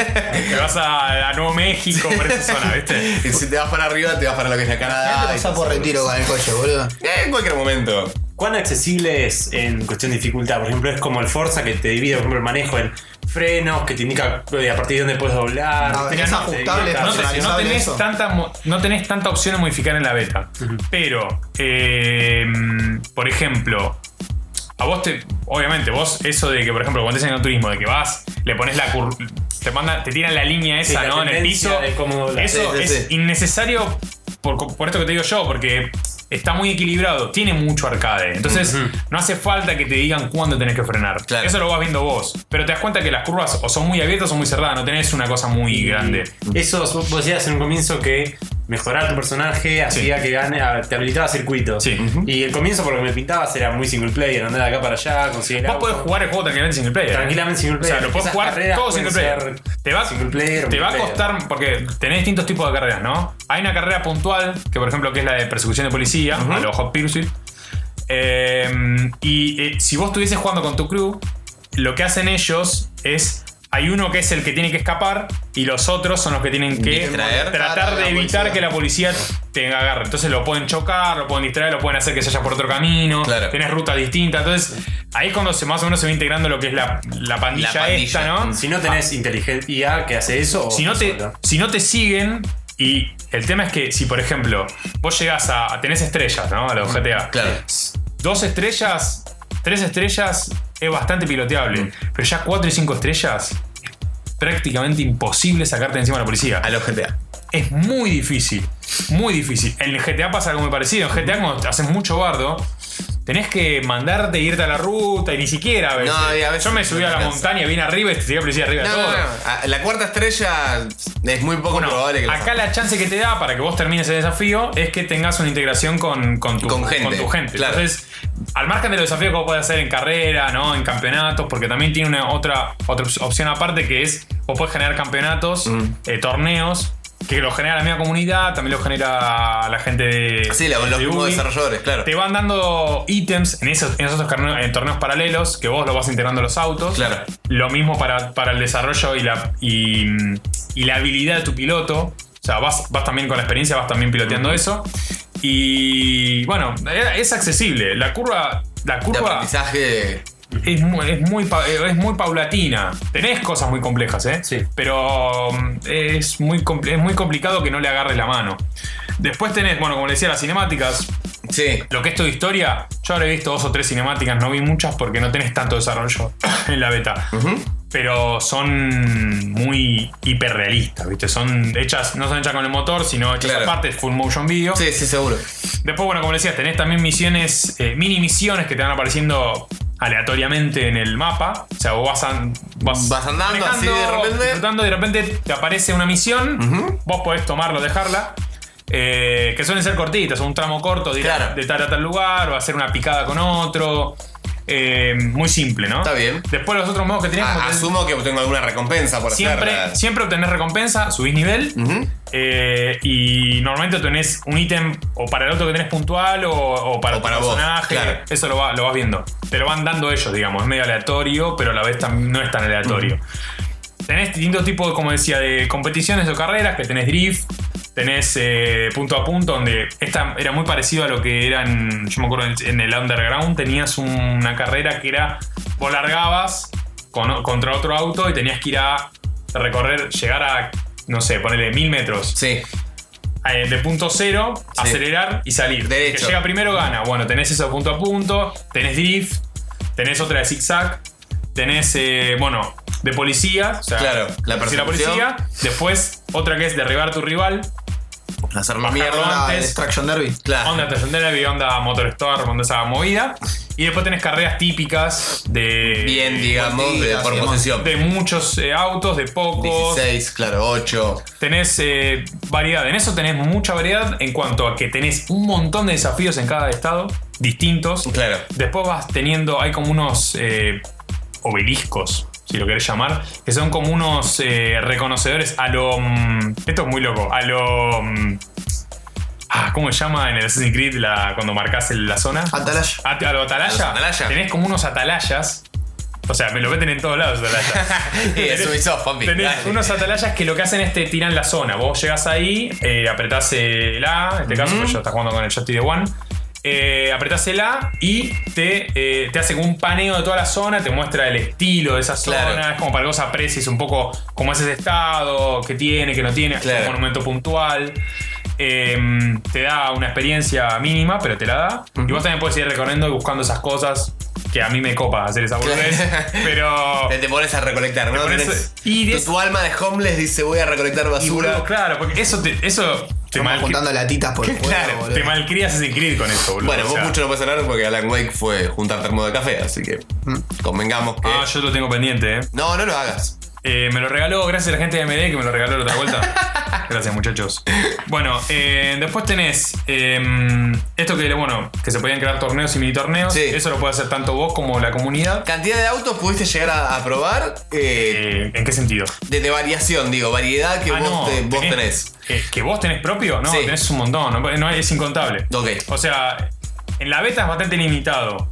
te vas a, a Nuevo México, por esa zona, ¿viste?
Y si te vas para arriba, te vas para lo que es la Canadá.
te pasás por retiro con el coche, boludo.
Eh, En cualquier momento.
¿Cuán accesible es en cuestión de dificultad? Por ejemplo, es como el Forza que te divide, por ejemplo, el manejo en frenos, que te indica eh, a partir de dónde puedes doblar.
No,
Tenés
es
no-
ajustable,
te-
No, te- no tenés
eso.
tanta, no tenés tanta opción de modificar en la beta. Pero, eh, por ejemplo, a vos te. Obviamente, vos, eso de que, por ejemplo, cuando estás en el turismo, de que vas, le pones la cur- Te manda, te tiran la línea esa,
Sí, la
¿no? En el piso. Eso
Sí, sí,
es innecesario por, por esto que te digo yo, porque está muy equilibrado, tiene mucho arcade. Entonces, no hace falta que te digan cuándo tenés que frenar.
Claro.
Eso lo vas viendo vos. Pero te das cuenta que las curvas o son muy abiertas o muy cerradas, no tenés una cosa muy grande.
Eso vos decías en un comienzo que mejorar tu personaje hacía que gane, a- te habilitaba circuitos.
Sí.
Y el comienzo, por lo que me pintabas, era muy single player, andar de acá para allá, conseguir
Vos
auto.
podés jugar el juego tranquilamente single player. ¿eh?
Tranquilamente single player.
O sea, lo podés
Esas
jugar
carreras
todo
pueden
single player.
ser
Te va,
single player o
te va a
multiplayer.
costar, porque tenés distintos tipos de carreras, ¿no? Hay una carrera puntual, que por ejemplo que es la de persecución de policía, a los Hot Pursuit. Eh, y eh, si vos estuvieses jugando con tu crew, lo que hacen ellos es. Hay uno que es el que tiene que escapar y los otros son los que tienen que
Distraer
tratar de evitar
policía.
que la policía te agarre. Entonces lo pueden chocar, lo pueden distraer, lo pueden hacer que se vaya por otro camino.
Claro.
Tienes rutas distintas. Entonces ahí es cuando se, más o menos se va integrando lo que es la, la pandilla,
La pandilla.
esta, ¿no?
Si no tenés inteligencia que hace eso,
si no, te, si no te siguen, y el tema es que si, por ejemplo, vos llegás a. tenés estrellas, ¿no? A los GTA.
Claro.
Dos estrellas, tres estrellas, es bastante piloteable.
Mm.
Pero ya 4 y 5 estrellas, prácticamente imposible sacarte de encima a la policía.
A los GTA.
Es muy difícil. Muy difícil. En el GTA pasa algo muy parecido. En GTA, cuando haces mucho bardo, tenés que mandarte e irte a la ruta y ni siquiera a veces.
No, a veces
Yo me
no
subí a la montaña, vine arriba y te seguía policía arriba de
No,
todo.
no, no. A- La cuarta estrella es muy poco probable que
acá la chance que te da para que vos termines el desafío es que tengas una integración con, con, tu,
Con gente,
tu gente.
claro.
Entonces, al margen de los desafíos que vos podés hacer en carrera, ¿no? En campeonatos, porque también tiene una otra, otra opción aparte que es vos podés generar campeonatos,
Mm.
eh, torneos, que lo genera la misma comunidad, también lo genera la gente de.
Sí, la- los
de
mismos
Ubi.
desarrolladores, claro.
Te van dando ítems en esos, en esos torneos, en torneos paralelos que vos lo vas integrando a los autos.
Claro.
Lo mismo para, para el desarrollo y la, y, y la habilidad de tu piloto. O sea, vas, vas también con la experiencia, vas también piloteando eso. Y bueno, es accesible. La curva. La
De
curva
aprendizaje.
es muy, es, muy, es muy paulatina. Tenés cosas muy complejas, ¿eh?
Sí.
Pero mm, es muy, es muy complicado que no le agarres la mano. Después tenés, bueno, como le decía, las cinemáticas.
Sí.
Lo que es tu historia, yo habré visto dos o tres cinemáticas, no vi muchas porque no tenés tanto desarrollo en la beta. Pero son muy hiperrealistas, ¿viste? Son hechas, no son hechas con el motor, sino hechas
Claro.
aparte, full motion video.
Sí, sí, seguro.
Después, bueno, como decías, tenés también misiones, eh, mini misiones que te van apareciendo aleatoriamente en el mapa. O sea, vos vas, an- vas,
Vas andando así de repente.
y de repente te aparece una misión. Vos podés tomarla o dejarla. eh, que suelen ser cortitas, un tramo corto de, ir a-
Claro.
de tal a tal lugar o hacer una picada con otro. Eh, muy simple, ¿no?
Está bien.
Después los otros modos que tenés,
A-
como te-
asumo que tengo alguna recompensa por
siempre,
hacerla.
siempre obtenés recompensa, subís nivel. Eh, y normalmente tenés un ítem o para el auto que tenés puntual o, o para
O
tu
para vos,
personaje.
claro.
Eso lo, va- lo vas viendo. Te lo van dando ellos, digamos. Es medio aleatorio, pero a la vez no es tan aleatorio. Tenés distintos tipos, como decía, de competiciones o carreras, que tenés drift, tenés eh, punto a punto, donde esta era muy parecido a lo que eran, yo me acuerdo en, el Underground, tenías una carrera que era, vos largabas con- contra otro auto y tenías que ir a recorrer, llegar a, no sé, ponerle mil metros.
Sí.
Eh, de punto cero,
Sí.
acelerar y salir. El que llega primero gana. Bueno, tenés eso punto a punto, tenés drift, tenés otra de zigzag, tenés, eh, bueno, de policía, o sea,
Claro, la
perseguir a
persecución.
policía. Después, otra que es derribar a tu rival.
Hacerlo
Bajarlo
mierda.
Ah,
antes.
Destruction Derby.
Claro.
Onda Trascendere, onda Motorstorm, onda esa movida. Y después tenés carreras típicas de.
Bien, digamos, de, por
digamos.
posición.
De muchos eh, autos, de pocos.
16, claro, 8.
Tenés eh, variedad. En eso tenés mucha variedad en cuanto a que tenés un montón de desafíos en cada estado, distintos.
Claro.
Después vas teniendo, hay como unos eh, obeliscos, si lo querés llamar, que son como unos eh, reconocedores a lo... mm, esto es muy loco, a lo... mm, ah, ¿Cómo se llama en el Assassin's Creed la, cuando marcas la zona?
Atalaya.
A, a lo atalaya.
A los atalaya.
Tenés como unos atalayas. O sea, me lo meten en todos lados, atalayas.
Es Ubisoft, papi.
Tenés
Dale.
unos atalayas que lo que hacen es te tiran la zona. Vos llegas ahí, eh, apretás el A, en este caso, pues yo estás jugando con el joystick de One. Eh, apretás el A y te, eh, te hace como un paneo de toda la zona, te muestra el estilo de esa zona.
Claro.
Es como para que vos aprecies un poco cómo es ese estado, qué tiene, qué no tiene, es
Claro.
un monumento puntual. Eh, te da una experiencia mínima, pero te la da. Y vos también puedes ir recorriendo y buscando esas cosas que a mí me copa hacer esa boludez. pero.
Te, te pones a recolectar, ¿no? Tenés-
y
tu, alma de homeless dice voy a recolectar basura.
boludo, claro, porque eso te, eso te, malcri-
juntando latitas por el juego,
Claro,
boludo.
te malcrías ese Creed con eso, boludo.
bueno,
o
vos mucho no puedes hablar porque Alan Wake fue juntar termo de café, así que convengamos que.
Ah, yo lo tengo pendiente, eh.
No, no lo hagas.
Eh, me lo regaló, gracias a la gente de MD que me lo regaló la otra vuelta. gracias, muchachos. Bueno, eh, después tenés eh, esto que, bueno, que se podían crear torneos y mini torneos.
Sí.
Eso lo puede hacer tanto vos como la comunidad.
¿Cantidad de autos pudiste llegar a, a probar? Eh,
¿En qué sentido?
de, de variación, digo, variedad que
Ah,
vos,
no,
te- vos tenés.
eh, ¿Que vos tenés propio? No,
Sí.
tenés un montón, no, no, es incontable.
Ok.
O sea, en la beta es bastante limitado.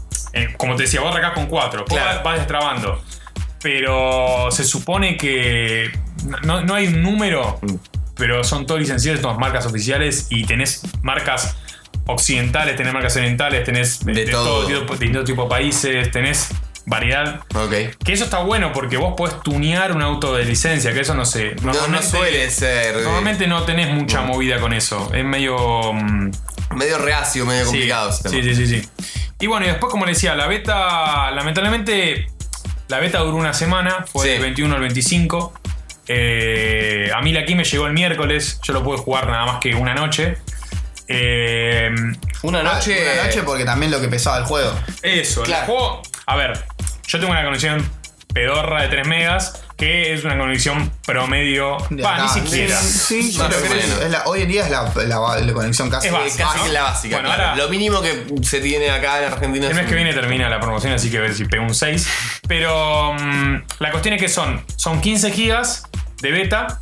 Como te decía, vos arrancás con cuatro, vos
Claro.
vas- vas destrabando. Pero se supone que no, no hay un número,
Mm.
pero son todos licenciados, todas marcas oficiales y tenés marcas occidentales, tenés marcas orientales, tenés
De todo.
tipo, de distintos tipos de países, tenés variedad.
Ok.
Que eso está bueno porque vos podés tunear un auto de licencia, que eso no sé.
No, no suele ser. eh,
Normalmente no tenés mucha movida con eso. Es medio. mm,
medio reacio, medio
sí,
complicado.
Sí, sí, sí, sí. Y bueno, y después, como le decía, la beta, lamentablemente, la beta duró una semana, fue
Sí.
del 21 al 25. Eh, a mí la aquí me llegó el miércoles, yo lo pude jugar nada más que una noche. Eh,
Una
Ah,
noche.
Una noche porque también lo que pesaba el juego.
eso,
Claro.
el juego. A ver, yo tengo una conexión pedorra de 3 megas, que es una conexión promedio. Va, ni siquiera.
Sí, yo
Más
creo
o
que es-
menos.
es la- hoy en día es la, la- la conexión casi.
Es básica,
casi
¿no?
que la básica.
Bueno,
claro.
ahora-
Lo mínimo que se tiene acá en Argentina
El
es
mes que
un-
viene termina la promoción, así que a ver si pego un 6. Pero mm, la cuestión es que son, son 15 gigas de beta,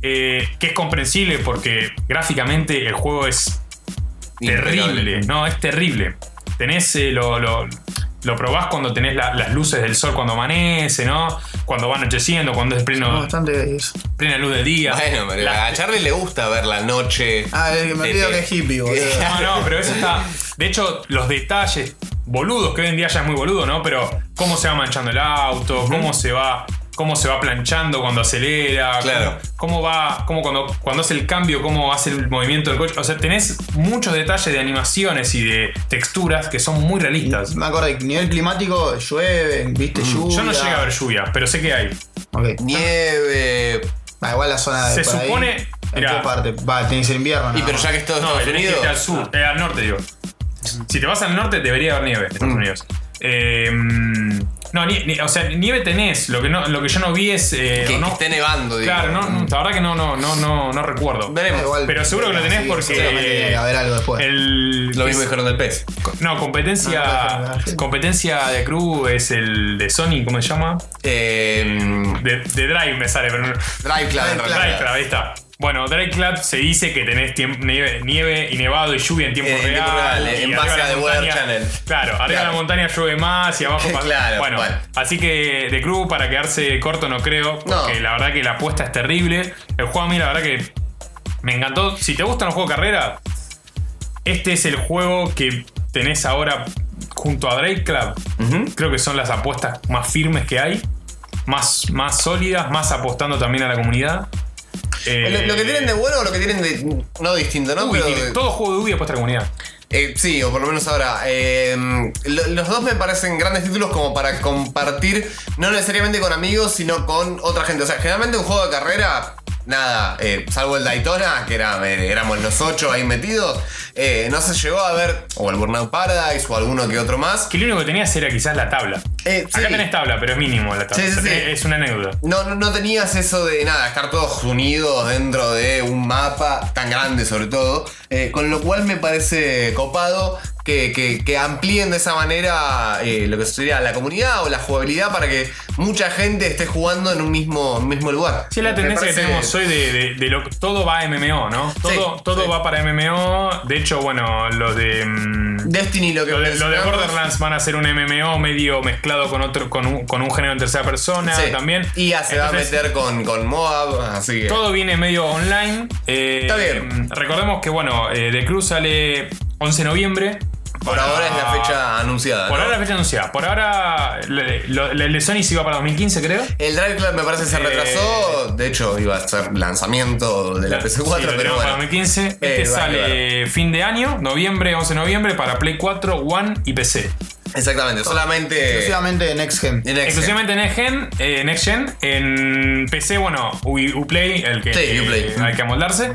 eh, que es comprensible porque gráficamente el juego es terrible.
impecable.
No, es terrible. Tenés eh, lo, lo, lo probás cuando tenés la- las luces del sol cuando amanece, ¿no? Cuando va anocheciendo, cuando es
No,
pleno,
bastante eso.
plena luz del día.
Bueno, pero
Las-
a Charlie le gusta ver la noche.
Ah, es que me olvido que es hippie, boludo.
No, no, pero eso está. De hecho, los detalles boludos, que hoy en día ya es muy boludo, ¿no? Pero cómo se va manchando el auto, cómo se va. Cómo se va planchando cuando acelera,
Claro.
cómo, cómo va, cómo cuando, cuando hace el cambio, cómo hace el movimiento del coche. O sea, tenés muchos detalles de animaciones y de texturas que son muy realistas.
Me acuerdo, nivel climático, llueve, viste, lluvia.
Mm, Yo no llegué a ver lluvia, pero sé que hay.
Ok.
Nieve.
Ah, igual la zona de
Se
por ahí,
supone-
¿En
mirá.
qué parte? Va, que ser invierno.
Y
nada
pero ya que es todo
No,
Estados
tenés que
Unidos.
irte al sur, eh, al norte, digo. Si te vas al norte, debería haber nieve en Estados
Mm.
Unidos. Eh, no, ni- ni- o sea, nieve tenés. Lo que, no, lo que yo no vi es. eh,
Que,
no-
que esté nevando, digo.
claro, no, no, la verdad que no, no, no, no, no recuerdo.
Veremos.
Igual-
Pero seguro que lo tenés
sí,
porque-
tiene que haber algo después.
El,
Lo mismo dijeron del pez.
No, competencia.
Ah,
competencia de crew es el de Sony, ¿cómo se llama?
Eh,
De, de Drive me sale, pero no.
Drive Club, en
Drive
realidad.
Club, ahí está. Bueno, Drive Club se dice que tenés nieve, nieve y nevado y lluvia en tiempo
En
real.
tiempo real,
y
en base
de
a The Weather Channel.
Claro, arriba de
Claro.
la montaña llueve más y abajo pasa-
Claro,
bueno,
bueno.
así que de Crew para quedarse corto no creo, porque
No.
la verdad que la apuesta es terrible. El juego a mí la verdad que me encantó. Si te gustan los juegos de carrera, este es el juego que tenés ahora junto a Drake Club. Creo que son las apuestas más firmes que hay. Más, más sólidas, más apostando también a la comunidad. Eh,
Lo, lo que tienen de bueno o lo que tienen de. No distinto, ¿no? Pero-
todo juego de Ubi apuesta a la comunidad.
Eh, sí, o por lo menos ahora. Eh, lo- los dos me parecen grandes títulos como para compartir, no necesariamente con amigos, sino con otra gente. O sea, generalmente un juego de carrera, nada, eh, salvo el Daytona, que era, eh, éramos los ocho ahí metidos, eh, no se llegó a ver, o el Burnout Paradise, o alguno que otro más.
Que lo único que tenías era quizás la tabla. Acá tenés tabla, pero es mínimo la tabla.
Sí, sí.
Es una anécdota.
No, no, no tenías eso de nada, estar todos unidos dentro de un mapa tan grande sobre todo, con lo cual me parece copado que, que- que amplíen de esa manera eh, lo que sería la comunidad o la jugabilidad para que mucha gente esté jugando en un mismo, mismo lugar.
Sí, es la tendencia
parece-
que tenemos hoy de, de- de lo todo va a MMO, ¿no? Todo,
Sí,
todo
sí.
va para MMO. De hecho, bueno, los de. mm,
Destiny lo que
Lo de, lo de Borderlands van a ser un MMO medio mezclado con otro con un, con un género en tercera persona
Sí.
también.
Y ya se va a meter con, con Moab, así que.
Todo viene medio online. Eh,
Está bien.
Recordemos que, bueno, eh, The Cruz sale 11 de noviembre.
por
Para-
ahora es la fecha anunciada.
Por
¿no?
ahora la fecha anunciada. Por ahora, el de Sony se iba para 2015, creo.
El Drive Club me parece se
Eh,
retrasó. De hecho, iba a ser lanzamiento de la
Sí,
PS4,
lo
pero
tenemos para
bueno.
2015. Este
Eh, vale,
sale fin de año, noviembre, 11 de noviembre, para Play 4, One y PC.
Exactamente, solamente.
Exclusivamente en Next Gen.
en Next Gen.
Exclusivamente en Next Gen, eh, Next Gen. En PC, bueno, U- Uplay, el que
Sí, Uplay.
hay que amoldarse.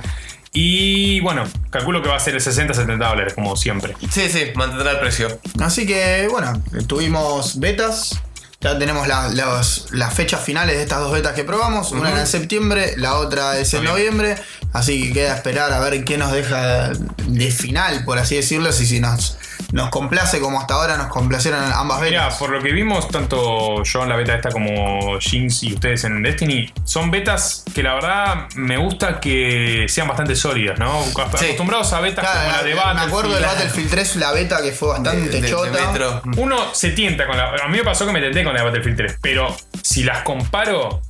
Y bueno, calculo que va a ser 60-70 dólares, como siempre.
Sí, sí, mantendrá el precio.
Así que, bueno, tuvimos betas. Ya tenemos la- las fechas finales de estas dos betas que probamos. Una era en septiembre, la otra es en
Bien.
noviembre. Así que queda esperar a ver qué nos deja de final, por así decirlo. Si, si nos, nos complace como hasta ahora nos complacieron ambas
Mira,
betas.
por lo que vimos, tanto yo en la beta esta como Jinx y ustedes en Destiny, son betas que la verdad me gusta que sean bastante sólidas, ¿no? Acostumbrados a betas
Claro,
como la de
me acuerdo del
Battlefield.
Battlefield 3, la beta que fue bastante
De- de- de
chota.
Metro.
Uno se tienta con la. A mí me pasó que me tenté con la de Battlefield 3, pero si las comparo.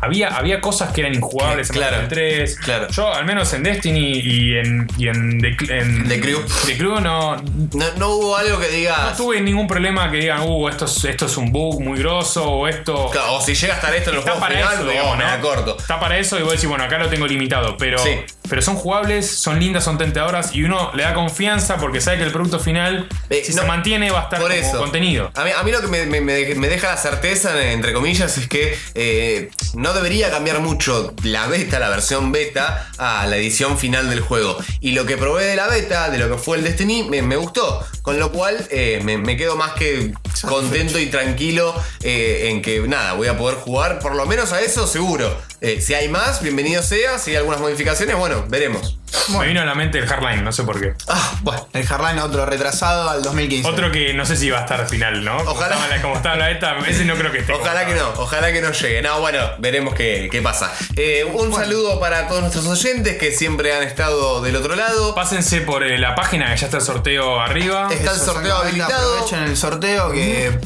Había, había cosas que eran injugables en
Claro,
Battlefield 3.
claro.
Yo, al menos en Destiny y en, y en, The, en
The Crew.
The Crew no,
No, no hubo algo que
no
digas.
tuve ningún problema que digan, uh, esto es, esto es un bug muy grosso o esto.
Claro, O si llega a estar esto en el
Está
juego
para
final,
eso,
no,
digamos, ¿no?
corto.
Está para eso y vos decís, bueno, acá lo tengo limitado, pero
Sí.
pero son jugables, son lindas, son tentadoras y uno le da confianza porque sabe que el producto final,
Eh,
si
no,
se mantiene, va a estar
Por
como
eso.
contenido.
A mí, a mí lo que me, me- me- me deja la certeza, entre comillas, es que eh, no debería cambiar mucho la beta, la versión beta, a la edición final del juego. Y lo que probé de la beta, de lo que fue el Destiny, me, me gustó. Con lo cual eh, me, me quedo más que contento y tranquilo eh, en que nada, voy a poder jugar por lo menos a eso seguro. Eh, si hay más, bienvenido sea. Si hay algunas modificaciones, bueno, veremos.
Me vino a la mente el Hardline, no sé por qué.
Ah, bueno.
El Hardline otro retrasado al 2015.
Otro que no sé si va a estar al final, ¿no? Como
Ojalá.
estaba la- Como estaba la beta, ese no creo que esté.
Ojalá que no, ojalá que no llegue. No, bueno, veremos qué, qué pasa. Eh, un saludo para todos nuestros oyentes que siempre han estado del otro lado.
Pásense por eh, la página que ya está el sorteo arriba.
Está el sorteo habilitado.
Aprovechen el sorteo que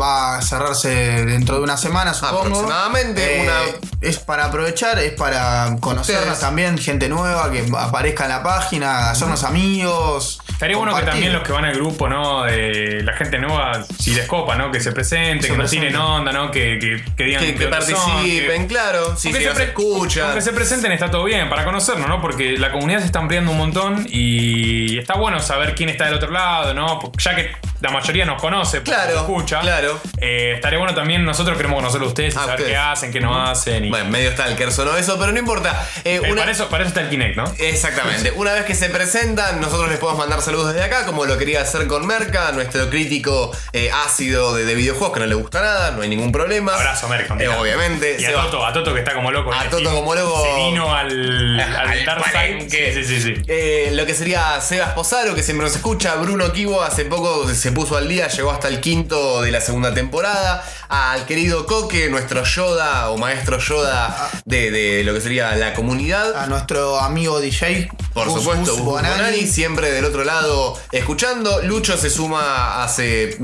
va a cerrarse dentro de una semana, supongo.
Aproximadamente,
Eh,
una-
Es para aprovechar, es para conocernos
Ustedes.
también, gente nueva que aparezca en la página, hacernos amigos.
Estaría bueno que también los que van al grupo, ¿no? De la gente nueva, si les copa, ¿no? Que se presente,
Se
que nos
presenten.
tiren onda, ¿no? Que, que, que digan
Que, que
son,
participen,
que-
claro. Si se escuchan.
Aunque se presenten está todo bien, para conocernos, ¿no? Porque la comunidad se está ampliando un montón y está bueno saber quién está del otro lado, ¿no? Ya que la mayoría nos conoce,
Claro,
nos escucha.
claro.
Eh, estaría bueno también, nosotros queremos conocerlo a ustedes y saber
ustedes.
qué hacen, qué no hacen. Y,
Bueno, medio stalker sonó eso, pero no importa. Eh,
Eh,
una-
para, eso, para eso está el Kinect, ¿no?
Exactamente. Una vez que se presentan, nosotros les podemos mandar saludos desde acá, como lo quería hacer con Merca, nuestro crítico eh, ácido de, de videojuegos que no le gusta nada, no hay ningún problema.
Abrazo, Merca,
Eh, obviamente.
Y a Toto, a Toto que está como loco.
A Toto como loco.
Se vino al, al
Al
Dark Side.
palenque.
Sí, sí, sí. sí.
Eh, lo que sería Sebas Posaro, que siempre nos escucha. Bruno Kibo hace poco se puso al día, llegó hasta el quinto de la segunda temporada. Al querido Coque, nuestro Yoda o maestro Yoda de, de lo que sería la comunidad.
A nuestro amigo DJ.
Por supuesto,
Bonani.
Bonani, siempre del otro lado escuchando. Lucho se suma hace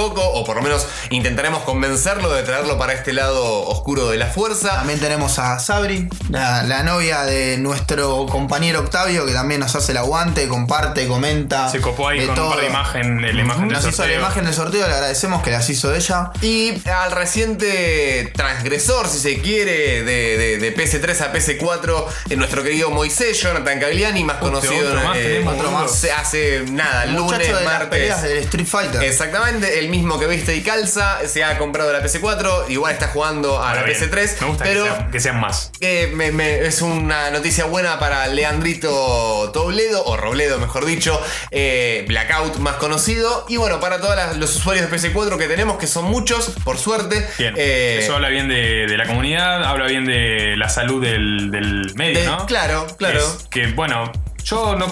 poco, o por lo menos intentaremos convencerlo de traerlo para este lado oscuro de la fuerza.
También tenemos a Sabri, la, la novia de nuestro compañero Octavio, que también nos hace el aguante, comparte, comenta.
Se copó ahí
de
con un par de
todo.
imagen, de la imagen del
Nos hizo la imagen del sorteo, le agradecemos que las hizo ella.
Y al reciente transgresor, si se quiere, de, de- de PS3 a PS4, en nuestro querido Moisés Jonathan Cagliani, más conocido
otro más
eh, otro más, hace nada,
El
lunes,
de las
martes.
peleas del Street Fighter.
Exactamente, el mismo que viste y calza, se ha comprado la PC4, igual está jugando a
Ahora
la
bien,
PC3,
Me gusta
pero
que, sean, que sean más.
eh, me- me- es una noticia buena para Leandrito Tobledo, o Robledo mejor dicho, eh, Blackout más conocido, y bueno, para todos los usuarios de PC4 que tenemos, que son muchos, por suerte.
Bien.
eh,
Eso habla bien de, de la comunidad, habla bien de la salud del, del medio,
de-
¿no?
Claro, claro.
Es que, bueno, yo no.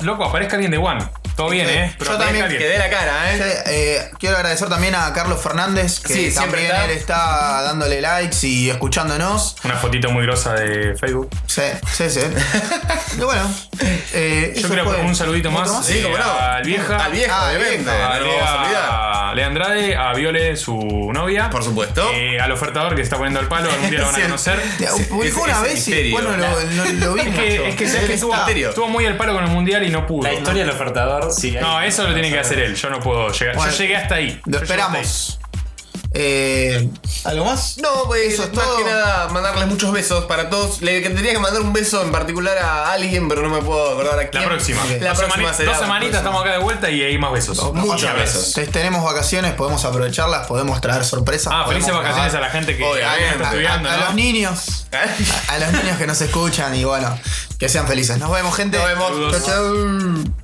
Loco, aparezca alguien de One. Todo bien, ¿eh?
yo también.
Que dé la cara, ¿eh?
Sí, eh, quiero agradecer también a Carlos Fernández, que
Sí, siempre
también
está.
él está dándole likes y escuchándonos.
Una fotito muy grosa de Facebook.
Sí, sí, sí. y bueno, eh,
Yo creo
fue.
que un saludito
¿Otro
más.
Sí,
eh,
no.
Al vieja.
Al viejo,
Ah,
obviamente.
vieja.
A
No lo vamos a olvidar.
Lea, Andrade, a Viole, su novia.
Por supuesto.
Eh, al ofertador que se está poniendo el palo, algún día lo van a conocer.
Te- Publicó una vez y
misterio.
después no lo, no lo vi.
Es que, es que, ¿sabes que estuvo, muy al palo con el mundial y no pudo.
La historia del ofertador, sí.
No, eso lo tiene que hacer él. Yo no puedo llegar.
Bueno,
yo llegué hasta ahí.
Lo
Yo llegué hasta ahí.
esperamos. Eh, ¿Algo más?
No, pues
Eso es
más
todo.
que nada mandarles muchos besos para todos. Le tendría que mandar un beso en particular a alguien, pero no me puedo acordar a quién.
La próxima.
La
dos,
próxima será.
dos semanitas estamos acá de vuelta y hay más besos.
Muchos
Ojalá.
besos.
Te- Tenemos vacaciones, podemos aprovecharlas, podemos traer sorpresas.
Ah, felices vacaciones a la gente que
Obviamente.
está
a,
estudiando,
a
¿no?
los niños. A, a los niños que nos escuchan y bueno, que sean felices. Nos vemos, gente.
Nos vemos.
Chau, chau.